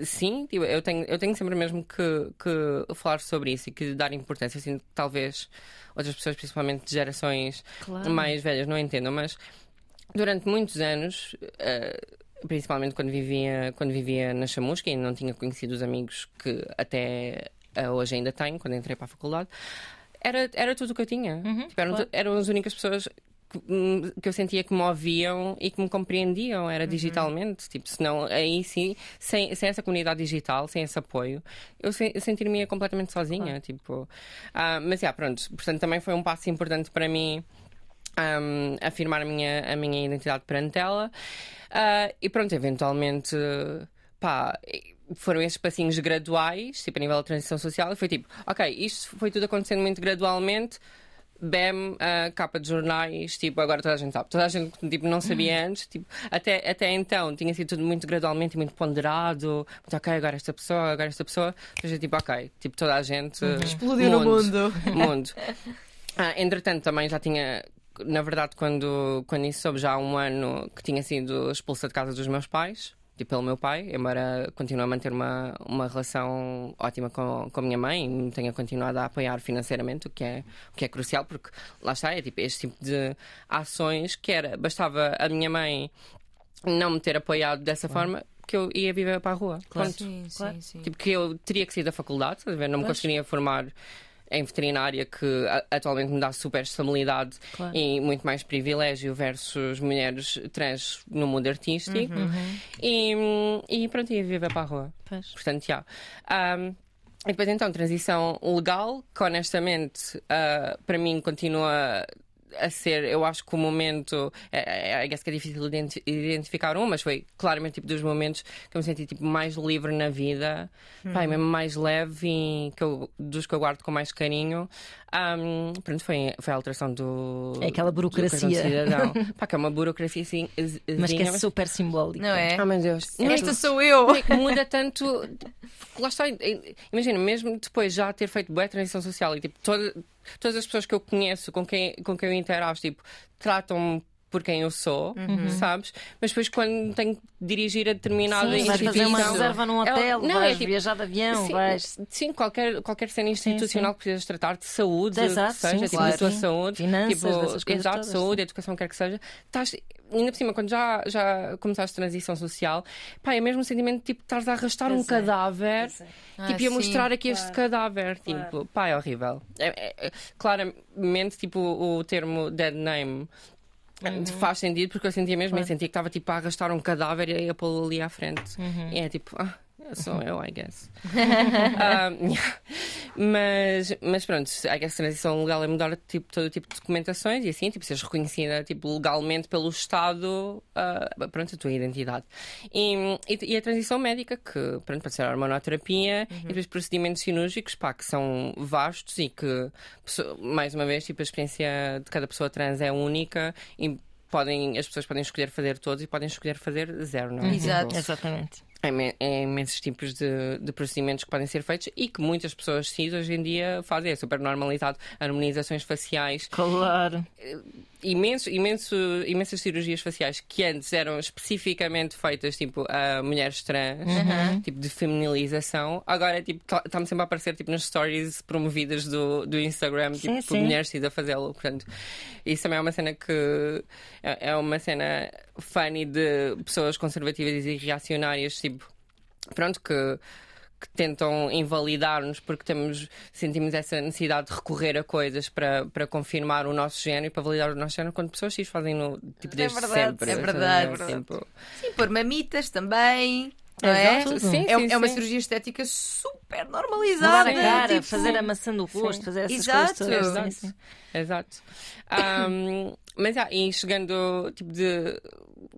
Speaker 3: sim, eu tenho, eu tenho sempre mesmo que, que falar sobre isso e que dar importância. Assim, talvez outras pessoas, principalmente de gerações claro. mais velhas, não entendam, mas durante muitos anos. Uh, principalmente quando vivia, quando vivia na Chamusca e não tinha conhecido os amigos que até uh, hoje ainda tenho, quando entrei para a faculdade, era, era tudo o que eu tinha. Uhum, tipo, eram, claro. eram as únicas pessoas que eu sentia que me ouviam e que me compreendiam era uhum. digitalmente. Tipo senão aí sim sem, sem essa comunidade digital sem esse apoio eu, se, sentir-me completamente sozinha tipo uh, mas yeah, pronto portanto também foi um passo importante para mim um, afirmar a minha a minha identidade perante ela. Uh, e pronto eventualmente pá foram esses passinhos graduais, tipo a nível de transição social, e foi tipo, ok, isto foi tudo acontecendo muito gradualmente, BEM, uh, capa de jornais, tipo, agora toda a gente sabe. Toda a gente tipo, não sabia uhum. antes, tipo, até, até então tinha sido tudo muito gradualmente, muito ponderado. Muito, ok, agora esta pessoa, agora esta pessoa. Depois é tipo, ok, tipo, toda a gente.
Speaker 2: Uhum. Explodiu mundo, no mundo.
Speaker 3: mundo. Ah, entretanto, também já tinha na verdade, quando, quando isso soube já há um ano que tinha sido expulsa de casa dos meus pais, tipo, pelo meu pai, embora continue a manter uma, uma relação ótima com, com a minha mãe e tenha continuado a apoiar financeiramente, o que é, o que é crucial, porque lá está, é tipo este tipo de ações que era, bastava a minha mãe não me ter apoiado dessa forma que eu ia viver para a rua.
Speaker 2: Claro. Sim, claro. sim, sim.
Speaker 3: Tipo, que eu teria que sair da faculdade, não me conseguiria formar em veterinária que atualmente me dá super estabilidade claro. e muito mais privilégio versus mulheres trans no mundo artístico. Uhum. E, e pronto, ia viver para a rua. Pois. Portanto, já. Um, e depois então, transição legal, que honestamente uh, para mim continua a ser, eu acho que o momento, é, é, é, que é difícil identificar um, mas foi claramente tipo dos momentos que eu me senti tipo, mais livre na vida, hum. Pai, mesmo mais leve e que eu, dos que eu guardo com mais carinho. Um, pronto, foi, foi a alteração do.
Speaker 1: É aquela burocracia.
Speaker 3: cidadão. Pá, que é uma burocracia assim.
Speaker 1: Mas que é super simbólica.
Speaker 2: Não é?
Speaker 3: Oh, meu Deus.
Speaker 2: Esta sou eu.
Speaker 3: Muda tanto. Lá está. Imagina, mesmo depois já ter feito boa transição social e tipo, toda, todas as pessoas que eu conheço, com quem, com quem eu interajo, tipo, tratam-me por quem eu sou, uhum. sabes? Mas depois quando tenho que dirigir a determinada
Speaker 1: sim,
Speaker 3: instituição...
Speaker 1: Vais fazer uma reserva num hotel, ela, não, vais é, tipo, viajar de avião,
Speaker 3: sim,
Speaker 1: vais...
Speaker 3: Sim, qualquer, qualquer cena institucional sim, que precisas tratar de saúde,
Speaker 1: Exato,
Speaker 3: que seja, tipo,
Speaker 1: claro.
Speaker 3: a tua saúde,
Speaker 1: Finanças,
Speaker 3: tipo,
Speaker 1: exato,
Speaker 3: todas, saúde, educação, quer que seja, estás ainda por cima, quando já, já começaste a transição social, pá, é mesmo o sentimento tipo, estás a arrastar pois um é. cadáver, tipo, ah, e a mostrar aqui claro. este cadáver, claro. tipo, pá, é horrível. É, é, é, claramente, tipo, o termo dead name Uhum. Faz sentido porque eu sentia mesmo, claro. eu sentia que estava tipo a arrastar um cadáver e a pô-lo ali à frente. Uhum. E é tipo, ah, sou eu, I guess. um, mas, mas pronto, I guess a transição legal é mudar tipo, todo tipo de documentações e assim, tipo, seres reconhecida tipo, legalmente pelo Estado, uh, pronto, a tua identidade. E, e, e, a transição médica, que pronto, pode ser a hormonoterapia uhum. e depois procedimentos cirúrgicos, pá, que são vastos e que, mais uma vez, tipo, a experiência de cada pessoa trans é única e podem, as pessoas podem escolher fazer todos e podem escolher fazer zero, não é?
Speaker 1: Exato. Exatamente.
Speaker 3: É imensos tipos de, de, procedimentos que podem ser feitos e que muitas pessoas cis hoje em dia fazem. É super normalizado. Harmonizações faciais.
Speaker 1: Claro.
Speaker 3: Imenso, imenso, imensas cirurgias faciais que antes eram especificamente feitas tipo a mulheres trans, uhum. tipo de feminilização. Agora tipo, está-me tá, sempre a aparecer tipo, nas stories promovidas do, do Instagram, sim, tipo, sim. por mulheres cis a fazê-lo. Portanto, isso também é uma cena que é, é uma cena funny de pessoas conservativas e reacionárias, tipo, pronto, que que tentam invalidar-nos porque temos, sentimos essa necessidade de recorrer a coisas para, para confirmar o nosso género e para validar o nosso género, quando pessoas cis fazem no, tipo, desde
Speaker 2: é verdade,
Speaker 3: sempre.
Speaker 2: É verdade. É tipo... Sim, pôr mamitas também. Não é?
Speaker 3: Sim, sim,
Speaker 2: é,
Speaker 3: sim.
Speaker 2: é, uma cirurgia estética super normalizada.
Speaker 1: Mudar a cara, tipo... fazer a maçã do rosto, fazer essas
Speaker 2: Exato.
Speaker 1: coisas
Speaker 3: todas. Exato. Exato. Um, mas ah, e chegando tipo de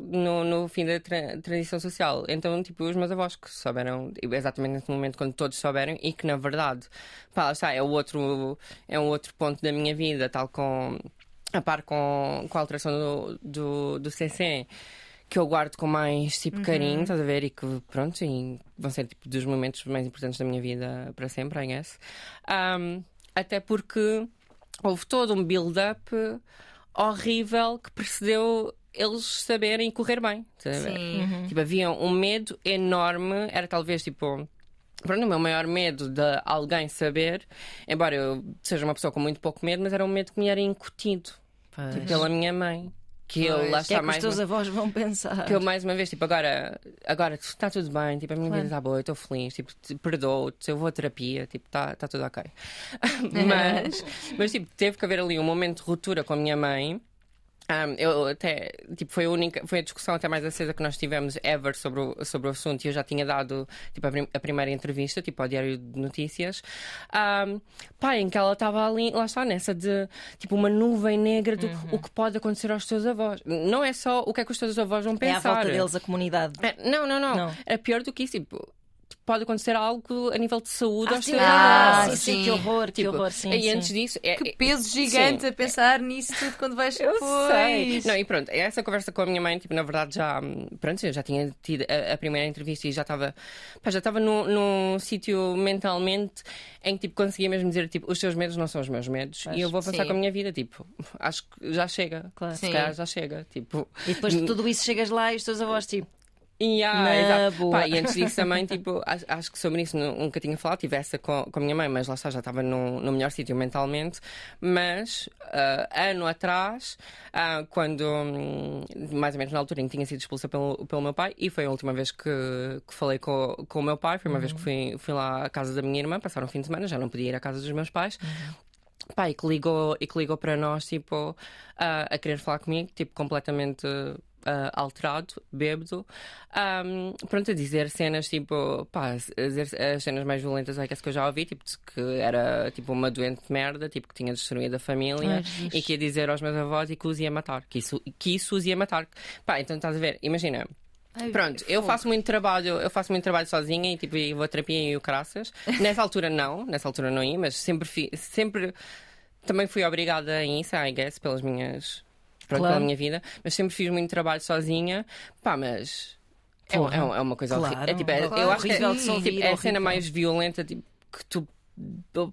Speaker 3: no, no fim da tra transição social. Então, tipo, os meus avós que souberam exatamente nesse momento quando todos souberam e que na verdade, pá, está, é o outro é um outro ponto da minha vida, tal com a par com, com a alteração do, do, do CC que eu guardo com mais tipo uhum. carinho, estás a ver? E que pronto, e vão ser tipo dos momentos mais importantes da minha vida para sempre, I guess. Um, até porque houve todo um build-up horrível que precedeu eles saberem correr bem.
Speaker 2: Sim.
Speaker 3: Uhum. Tipo, havia um medo enorme, era talvez tipo. Pronto, o meu maior medo de alguém saber, embora eu seja uma pessoa com muito pouco medo, mas era um medo que me era incutido tipo, pela minha mãe. Que
Speaker 1: pois.
Speaker 3: eu lá está
Speaker 1: que é que
Speaker 3: mais.
Speaker 1: os teus uma... avós vão pensar.
Speaker 3: Que eu mais uma vez, tipo, agora, agora está tudo bem, tipo, a minha claro. vida está boa, eu estou feliz, tipo, perdoo-te, eu vou à terapia, tipo, está tá tudo ok. mas, mas, tipo, teve que haver ali um momento de ruptura com a minha mãe um, eu até, tipo, foi a única, foi a discussão até mais acesa que nós tivemos ever sobre o, sobre o assunto e eu já tinha dado, tipo, a, prim a primeira entrevista, tipo, ao Diário de Notícias, um, pá, em que ela estava ali, lá está, nessa de, tipo, uma nuvem negra do uhum. o que pode acontecer aos teus avós. Não é só o que é que os teus avós vão pensar.
Speaker 1: É à volta deles a comunidade.
Speaker 3: É, não, não, não, não. É pior do que isso, tipo, pode acontecer algo a nível de saúde
Speaker 1: ah,
Speaker 3: aos
Speaker 1: sim, ah, sim, sim, que horror, que
Speaker 3: tipo,
Speaker 1: horror, sim,
Speaker 3: E
Speaker 1: sim.
Speaker 3: antes disso. É,
Speaker 2: que peso gigante sim. a pensar nisso tudo quando vais
Speaker 3: eu
Speaker 2: depois.
Speaker 3: Sei. Não, e pronto, essa conversa com a minha mãe, tipo, na verdade já. Pronto, eu já tinha tido a, a primeira entrevista e já estava. Já estava num, num sítio mentalmente em que tipo, conseguia mesmo dizer, tipo, os teus medos não são os meus medos. Acho, e eu vou passar sim. com a minha vida, tipo, acho que já chega. Claro. Se calhar já chega. Tipo,
Speaker 1: e depois de tudo isso chegas lá e os teus avós, tipo.
Speaker 3: Yeah, Pá, e antes disso também, tipo, acho, acho, que sobre isso nunca tinha falado, tive essa com, com a minha mãe, mas lá está, já estava no, no melhor sítio mentalmente. Mas uh, ano atrás, uh, quando um, mais ou menos na altura em que tinha sido expulsa pelo, pelo meu pai, e foi a última vez que, que falei com, com o meu pai, foi uma uhum. vez que fui, fui lá à casa da minha irmã, passar um fim de semana, já não podia ir à casa dos meus pais. Uhum. Pá, e que ligou, e que ligou para nós, tipo, uh, a querer falar comigo, tipo, completamente Uh, alterado, bêbado, um, pronto, a dizer cenas tipo, pá, as cenas mais violentas é que eu já ouvi, tipo, que era tipo uma doente de merda, tipo, que tinha destruído a família Ai, e que ia dizer aos meus avós e que os ia matar, que isso, que isso os ia matar. Pá, então estás a ver, imagina. Ai, Pronto, eu faço muito trabalho, eu faço muito trabalho sozinha e tipo, e vou a terapia e o caraças. Nessa altura não, nessa altura não ia, mas sempre, fi, sempre também fui obrigada a isso, I guess, pelas minhas pronto, claro. pela minha vida, mas sempre fiz muito trabalho sozinha. Pá, mas. É, é, é, uma coisa
Speaker 1: claro,
Speaker 3: horrível. É, tipo, é,
Speaker 1: claro,
Speaker 3: eu acho que
Speaker 1: é,
Speaker 3: tipo, é a cena mais violenta tipo, que tu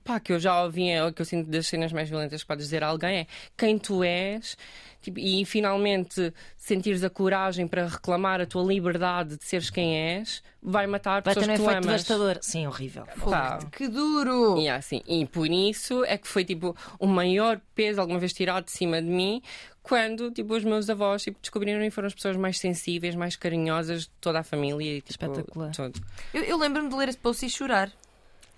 Speaker 3: pá, que eu já ouvi, é, que eu sinto das cenas mais violentas que podes dizer a alguém é quem tu és tipo, e finalmente sentires a coragem para reclamar a tua liberdade de seres quem és, vai matar vai pessoas que tu amas.
Speaker 1: devastador. Sim, horrível.
Speaker 2: Pá. Que duro!
Speaker 3: E, assim, e por isso é que foi tipo o maior peso alguma vez tirado de cima de mim quando tipo, os meus avós tipo, descobriram e foram as pessoas mais sensíveis, mais carinhosas de toda a família. E, tipo,
Speaker 1: Espetacular.
Speaker 3: Todo.
Speaker 2: Eu, eu lembro-me de ler esse post e chorar.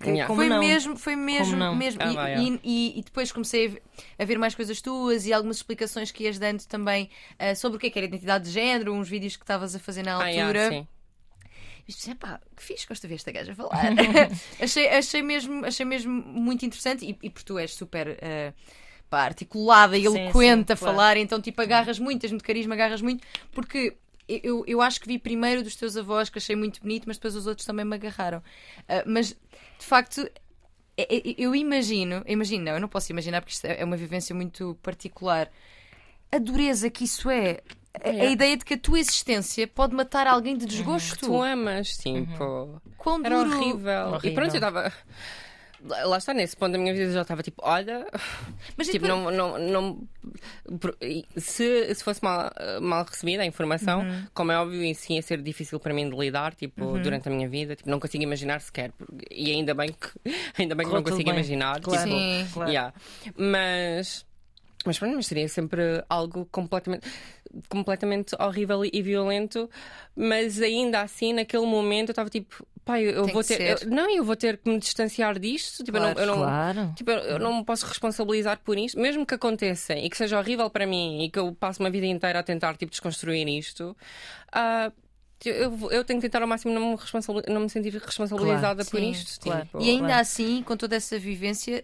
Speaker 3: Yeah.
Speaker 2: Foi
Speaker 1: não?
Speaker 2: mesmo, foi mesmo, mesmo.
Speaker 3: Ah,
Speaker 2: e,
Speaker 3: vai,
Speaker 2: e, e, e, depois comecei a ver, mais coisas tuas e algumas explicações que ias dando também uh, sobre o que, é que era identidade de género, uns vídeos que estavas a fazer na altura.
Speaker 3: Ah, yeah, sim.
Speaker 2: E pensei, pá, que fixe, gosto de ver esta gaja falar. achei, achei, mesmo, achei mesmo muito interessante e, e porque tu és super. Uh, articulada e eloquente sim, a claro. falar, então tipo agarras muito, tens muito carisma, agarras muito, porque eu, eu acho que vi primeiro dos teus avós, que achei muito bonito, mas depois os outros também me agarraram. Uh, mas de facto, é, é, eu imagino, imagino, não, eu não posso imaginar porque isto é uma vivência muito particular. A dureza que isso é. A, é. a ideia de que a tua existência pode matar alguém de desgosto.
Speaker 3: Que tu amas, sim, uhum. pô.
Speaker 2: Quão
Speaker 3: Era
Speaker 2: duro.
Speaker 3: horrível. horrível. E pronto, eu estava lá está, nesse ponto da minha vida já estava tipo, olha, mas tipo, depois... não, não, não se, se fosse mal, mal recebida a informação, uhum. como é óbvio, isso ia ser difícil para mim de lidar, tipo, uhum. durante a minha vida, tipo, não consigo imaginar sequer, e ainda bem que ainda bem que não consigo bem. imaginar,
Speaker 1: claro.
Speaker 3: tipo,
Speaker 1: Sim, claro.
Speaker 3: Yeah. mas mas pronto, mas seria sempre algo completamente, completamente horrível e violento, mas ainda assim, naquele momento, eu estava tipo, pai, eu, vou ter. Eu, não, eu vou ter que me distanciar disto. Tipo,
Speaker 1: claro,
Speaker 3: eu não, eu não,
Speaker 1: claro.
Speaker 3: tipo, eu, não me posso responsabilizar por isto, mesmo que aconteça e que seja horrível para mim e que eu passe uma vida inteira a tentar tipo, desconstruir isto. Uh, eu, eu, tenho que tentar ao máximo não me, não me sentir responsabilizada
Speaker 1: claro,
Speaker 3: por
Speaker 1: sim,
Speaker 3: isto.
Speaker 1: Claro.
Speaker 3: Tipo,
Speaker 2: e ainda assim, com toda essa vivência,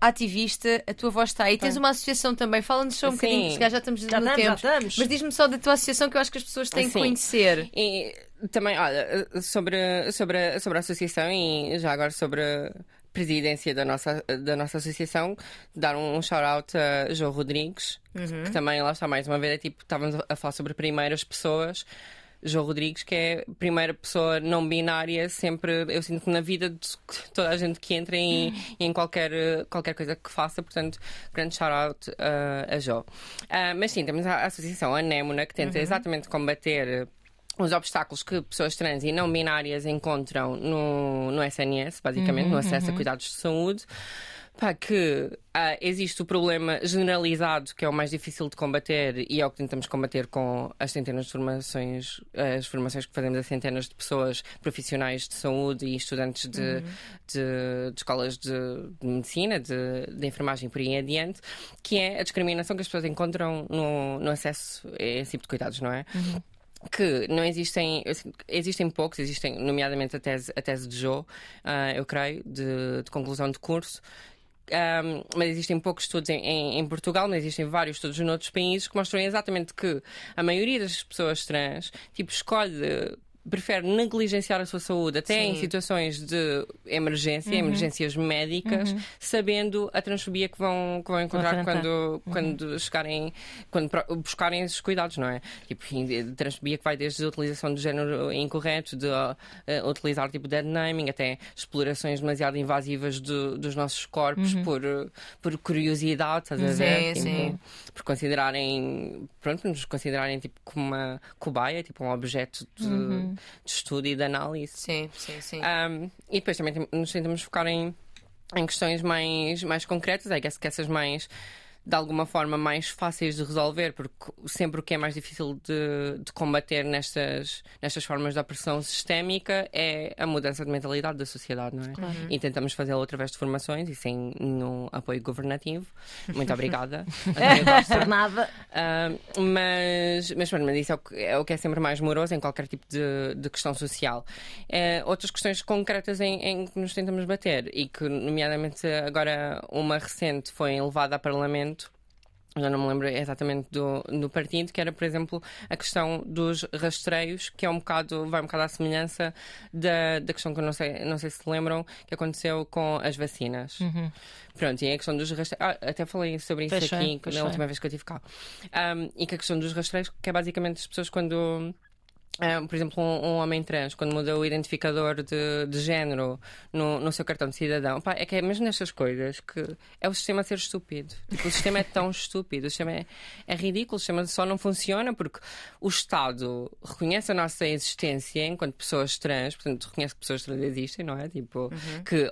Speaker 2: ativista, a tua voz está aí. Tens uma associação também. Fala-nos só um Sim. bocadinho, se já estamos
Speaker 1: já
Speaker 2: no
Speaker 1: estamos,
Speaker 2: tempo.
Speaker 1: Já estamos.
Speaker 2: Mas diz-me só da tua associação que eu acho que as pessoas têm que conhecer.
Speaker 3: E também, olha, sobre, sobre, sobre a associação e já agora sobre a presidência da nossa, da nossa associação, dar um shout-out a João Rodrigues, uhum. que também lá está mais uma vez, é tipo, estávamos a falar sobre primeiras pessoas. João Rodrigues, que é a primeira pessoa não binária, sempre, eu sinto que na vida de toda a gente que entra e, em qualquer, qualquer coisa que faça, portanto, grande shout-out uh, a Jo. Uh, mas sim, temos a Associação Anémona, que tenta uhum. exatamente combater os obstáculos que pessoas trans e não binárias encontram no, no SNS, basicamente, uhum, no acesso uhum. a cuidados de saúde. Pá, que ah, existe o problema generalizado que é o mais difícil de combater e é o que tentamos combater com as centenas de formações, as formações que fazemos a centenas de pessoas profissionais de saúde e estudantes de, uhum. de, de, escolas de, de medicina, de, de, enfermagem por aí adiante, que é a discriminação que as pessoas encontram no, no acesso a esse tipo de cuidados, não é? Uhum que não existem, existem poucos, existem nomeadamente a tese, a tese de Joe, uh, eu creio, de, de conclusão de curso, um, mas existem poucos estudos em, em, em, Portugal, mas existem vários estudos noutros países que mostram exatamente que a maioria das pessoas trans tipo, escolhe prefere negligenciar a sua saúde, até Sim. em situações de emergência, uhum. emergências médicas, uhum. sabendo a transfobia que vão, que vão encontrar quando, uhum. quando chegarem, quando buscarem esses cuidados, não é? Tipo, transfobia que vai desde a utilização de género incorreto, de uh, utilizar tipo dead naming, até explorações demasiado invasivas de, dos nossos corpos uhum. por, por curiosidade, estás a ver?
Speaker 2: Sim, tipo, sim.
Speaker 3: Por considerarem, pronto, nos considerarem tipo como uma cobaia, tipo um objeto de, uhum. de estudo e de análise.
Speaker 2: Sim, sim, sim.
Speaker 3: Um, e depois também nos tentamos focar em, em questões mais, mais concretas, é que essas mais de alguma forma mais fáceis de resolver, porque sempre o que é mais difícil de, de, combater nestas, nestas formas de opressão sistémica é a mudança de mentalidade da sociedade, não é? Uhum. E tentamos fazê-lo através de formações e sem nenhum apoio governativo. Muito obrigada.
Speaker 1: Por nada.
Speaker 3: Uh, mas, mas, mas isso é o, que, é o, que, é sempre mais moroso em qualquer tipo de, de questão social. Uh, outras questões concretas em, em que nos tentamos bater e que, nomeadamente, agora uma recente foi levada a Parlamento já não me lembro exatamente do, do partido, que era, por exemplo, a questão dos rastreios, que é um bocado, vai um bocado à semelhança da, da questão que eu não sei, não sei se lembram, que aconteceu com as vacinas. Uhum. Pronto, e a questão dos rastreios. Ah, até falei sobre isso fechei, aqui na última vez que eu estive cá. Um, e que a questão dos rastreios, que é basicamente as pessoas quando Uh, por exemplo, um, um, homem trans, quando muda o identificador de, de género no, no seu cartão de cidadão, pá, é que é mesmo nestas coisas que é o sistema a ser estúpido. Tipo, o sistema é tão estúpido, o sistema é, é, ridículo, o sistema só não funciona porque o Estado reconhece a nossa existência enquanto pessoas trans, portanto, reconhece que pessoas trans existem, não é? Tipo, uhum. que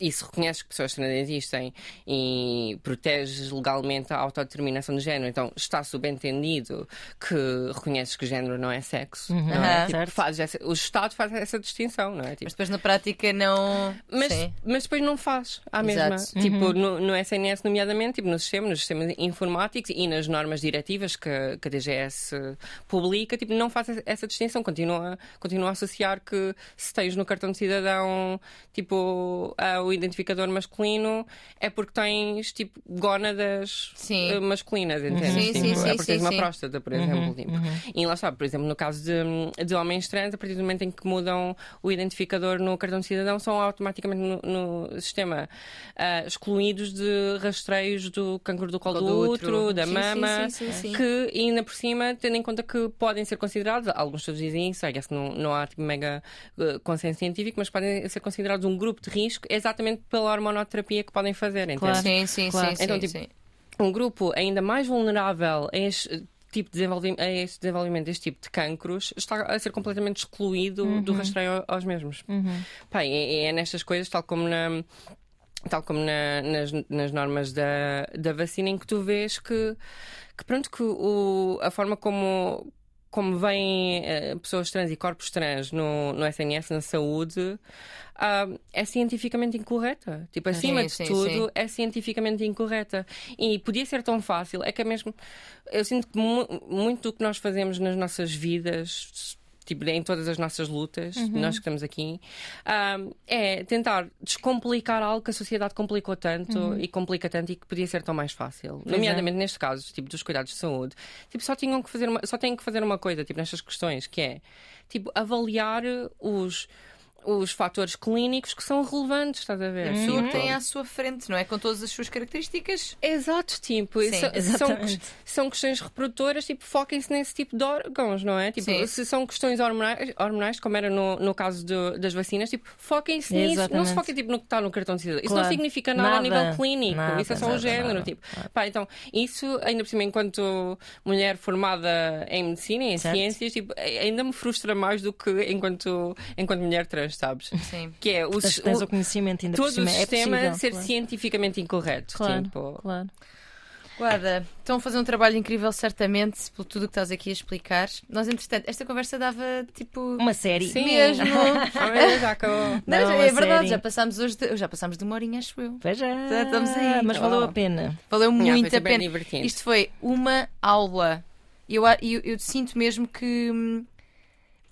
Speaker 3: e se reconheces que pessoas trans existem e proteges legalmente a autodeterminação de género, então está subentendido que reconheces que género não é sexo. Uhum. Não é? Tipo, faz essa, o Estado faz essa distinção, não é?
Speaker 2: Tipo, mas depois na prática não.
Speaker 3: Mas, mas depois não faz à mesma. Exato. Tipo, uhum. no, no SNS, nomeadamente, tipo, no sistema, nos sistemas informáticos e nas normas diretivas que, que a DGS publica, tipo, não faz essa distinção. Continua, continua a associar que se tens no cartão de cidadão, tipo, o identificador masculino é porque tens tipo gónadas sim. Eh, masculinas, entende? Sim, tipo, sim, sim, é porque tens uma próstata, por uhum, exemplo. Tipo. Uhum. E lá está, por exemplo, no caso de, de homens trans, a partir do momento em que mudam o identificador no cartão de cidadão, são automaticamente no, no sistema uh, excluídos de rastreios do cancro do colo do, do útero, da mama, que ainda por cima, tendo em conta que podem ser considerados, alguns estudos dizem isso, não, não há tipo, mega uh, consenso científico, mas podem ser considerados um grupo de risco exatamente exatamente pela hormonoterapia que podem fazer.
Speaker 2: Claro. Sim, sim, claro. sim.
Speaker 3: Então,
Speaker 2: sim,
Speaker 3: tipo,
Speaker 2: sim.
Speaker 3: um grupo ainda mais vulnerável a este tipo de desenvolvimento, a este desenvolvimento deste tipo de cancros está a ser completamente excluído uhum. do rastreio aos mesmos. Uhum. Pá, é, é nestas coisas, tal como na tal como na, nas, nas, normas da, da vacina, em que tu vês que, que pronto, que o, a forma como, como vêm uh, pessoas trans e corpos trans no, no SNS, na saúde, uh, é cientificamente incorreta. Tipo, acima sim, de sim, tudo, sim. é cientificamente incorreta. E podia ser tão fácil, é que é mesmo. Eu sinto que mu muito do que nós fazemos nas nossas vidas tipo, em todas as nossas lutas, uhum. nós que estamos aqui, um, é tentar descomplicar algo que a sociedade complicou tanto uhum. e complica tanto e que podia ser tão mais fácil. Pois. Nomeadamente é. neste caso, tipo, dos cuidados de saúde. Tipo, só tinham que fazer uma, só têm que fazer uma coisa, tipo, nestas questões, que é, tipo, avaliar os os fatores clínicos que são relevantes, estás a ver?
Speaker 2: Uhum. Tudo tem à sua frente, não é? Com todas as suas características.
Speaker 3: Exato, tipo, Sim, são, são, questões reprodutoras, tipo, foquem-se nesse tipo de órgãos, não é? Tipo, Sim. se são questões hormonais, hormonais como era no, no caso de, das vacinas, tipo, foquem-se nisso. Não se foquem tipo, no que está no cartão de cidadão. Isso claro. não significa nada, nada, a nível clínico, nada, isso é só o género. Tipo. Pá, então, isso, ainda por cima, enquanto mulher formada em medicina e em certo. ciências, tipo, ainda me frustra mais do que enquanto, enquanto mulher trans sabes?
Speaker 2: Sim.
Speaker 3: Que é o,
Speaker 1: tens o, conhecimento ainda
Speaker 3: todo
Speaker 1: por cima.
Speaker 3: o sistema
Speaker 1: é possível,
Speaker 3: ser
Speaker 1: claro.
Speaker 3: cientificamente incorreto.
Speaker 1: Claro,
Speaker 3: tipo...
Speaker 1: claro.
Speaker 2: Guarda, estão a fazer um trabalho incrível, certamente, por tudo o que estás aqui a explicar. Nós, entretanto, esta conversa dava tipo.
Speaker 1: Uma série.
Speaker 2: Sim. Mesmo.
Speaker 3: já acabou.
Speaker 2: Não, Não é verdade, série. já passámos hoje de, já passámos de uma horinha, acho eu.
Speaker 1: Veja.
Speaker 2: Já estamos aí.
Speaker 1: Mas valeu a pena.
Speaker 2: Valeu muito a pena. Isto foi uma aula. Eu, eu, eu sinto mesmo que hum,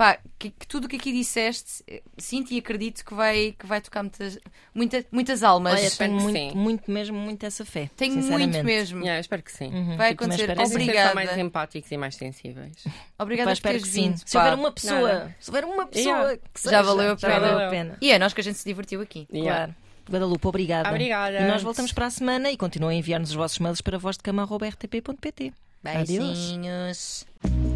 Speaker 2: pá, que, que tudo o que aqui disseste, eh, sinto e acredito que vai, que vai tocar muitas, muita, muitas almas.
Speaker 1: Olha, tenho muito, muito, mesmo, muito essa fé.
Speaker 2: Tenho muito mesmo.
Speaker 3: Yeah, espero que sim.
Speaker 2: Uhum. Vai acontecer. Obrigada.
Speaker 3: Mais empáticos e mais sensíveis.
Speaker 2: Obrigada Pá, por teres vindo.
Speaker 1: Se houver uma pessoa, se houver uma pessoa yeah. que seja,
Speaker 2: já valeu a pena. Já valeu a pena. E é nós que a gente se divertiu aqui.
Speaker 1: Yeah. Claro. Guadalupe, obrigada.
Speaker 3: Obrigada.
Speaker 1: E nós voltamos para a semana e continuem a enviar-nos os vossos mails para vozdecama.rtp.pt.
Speaker 2: Beijinhos. Adeus.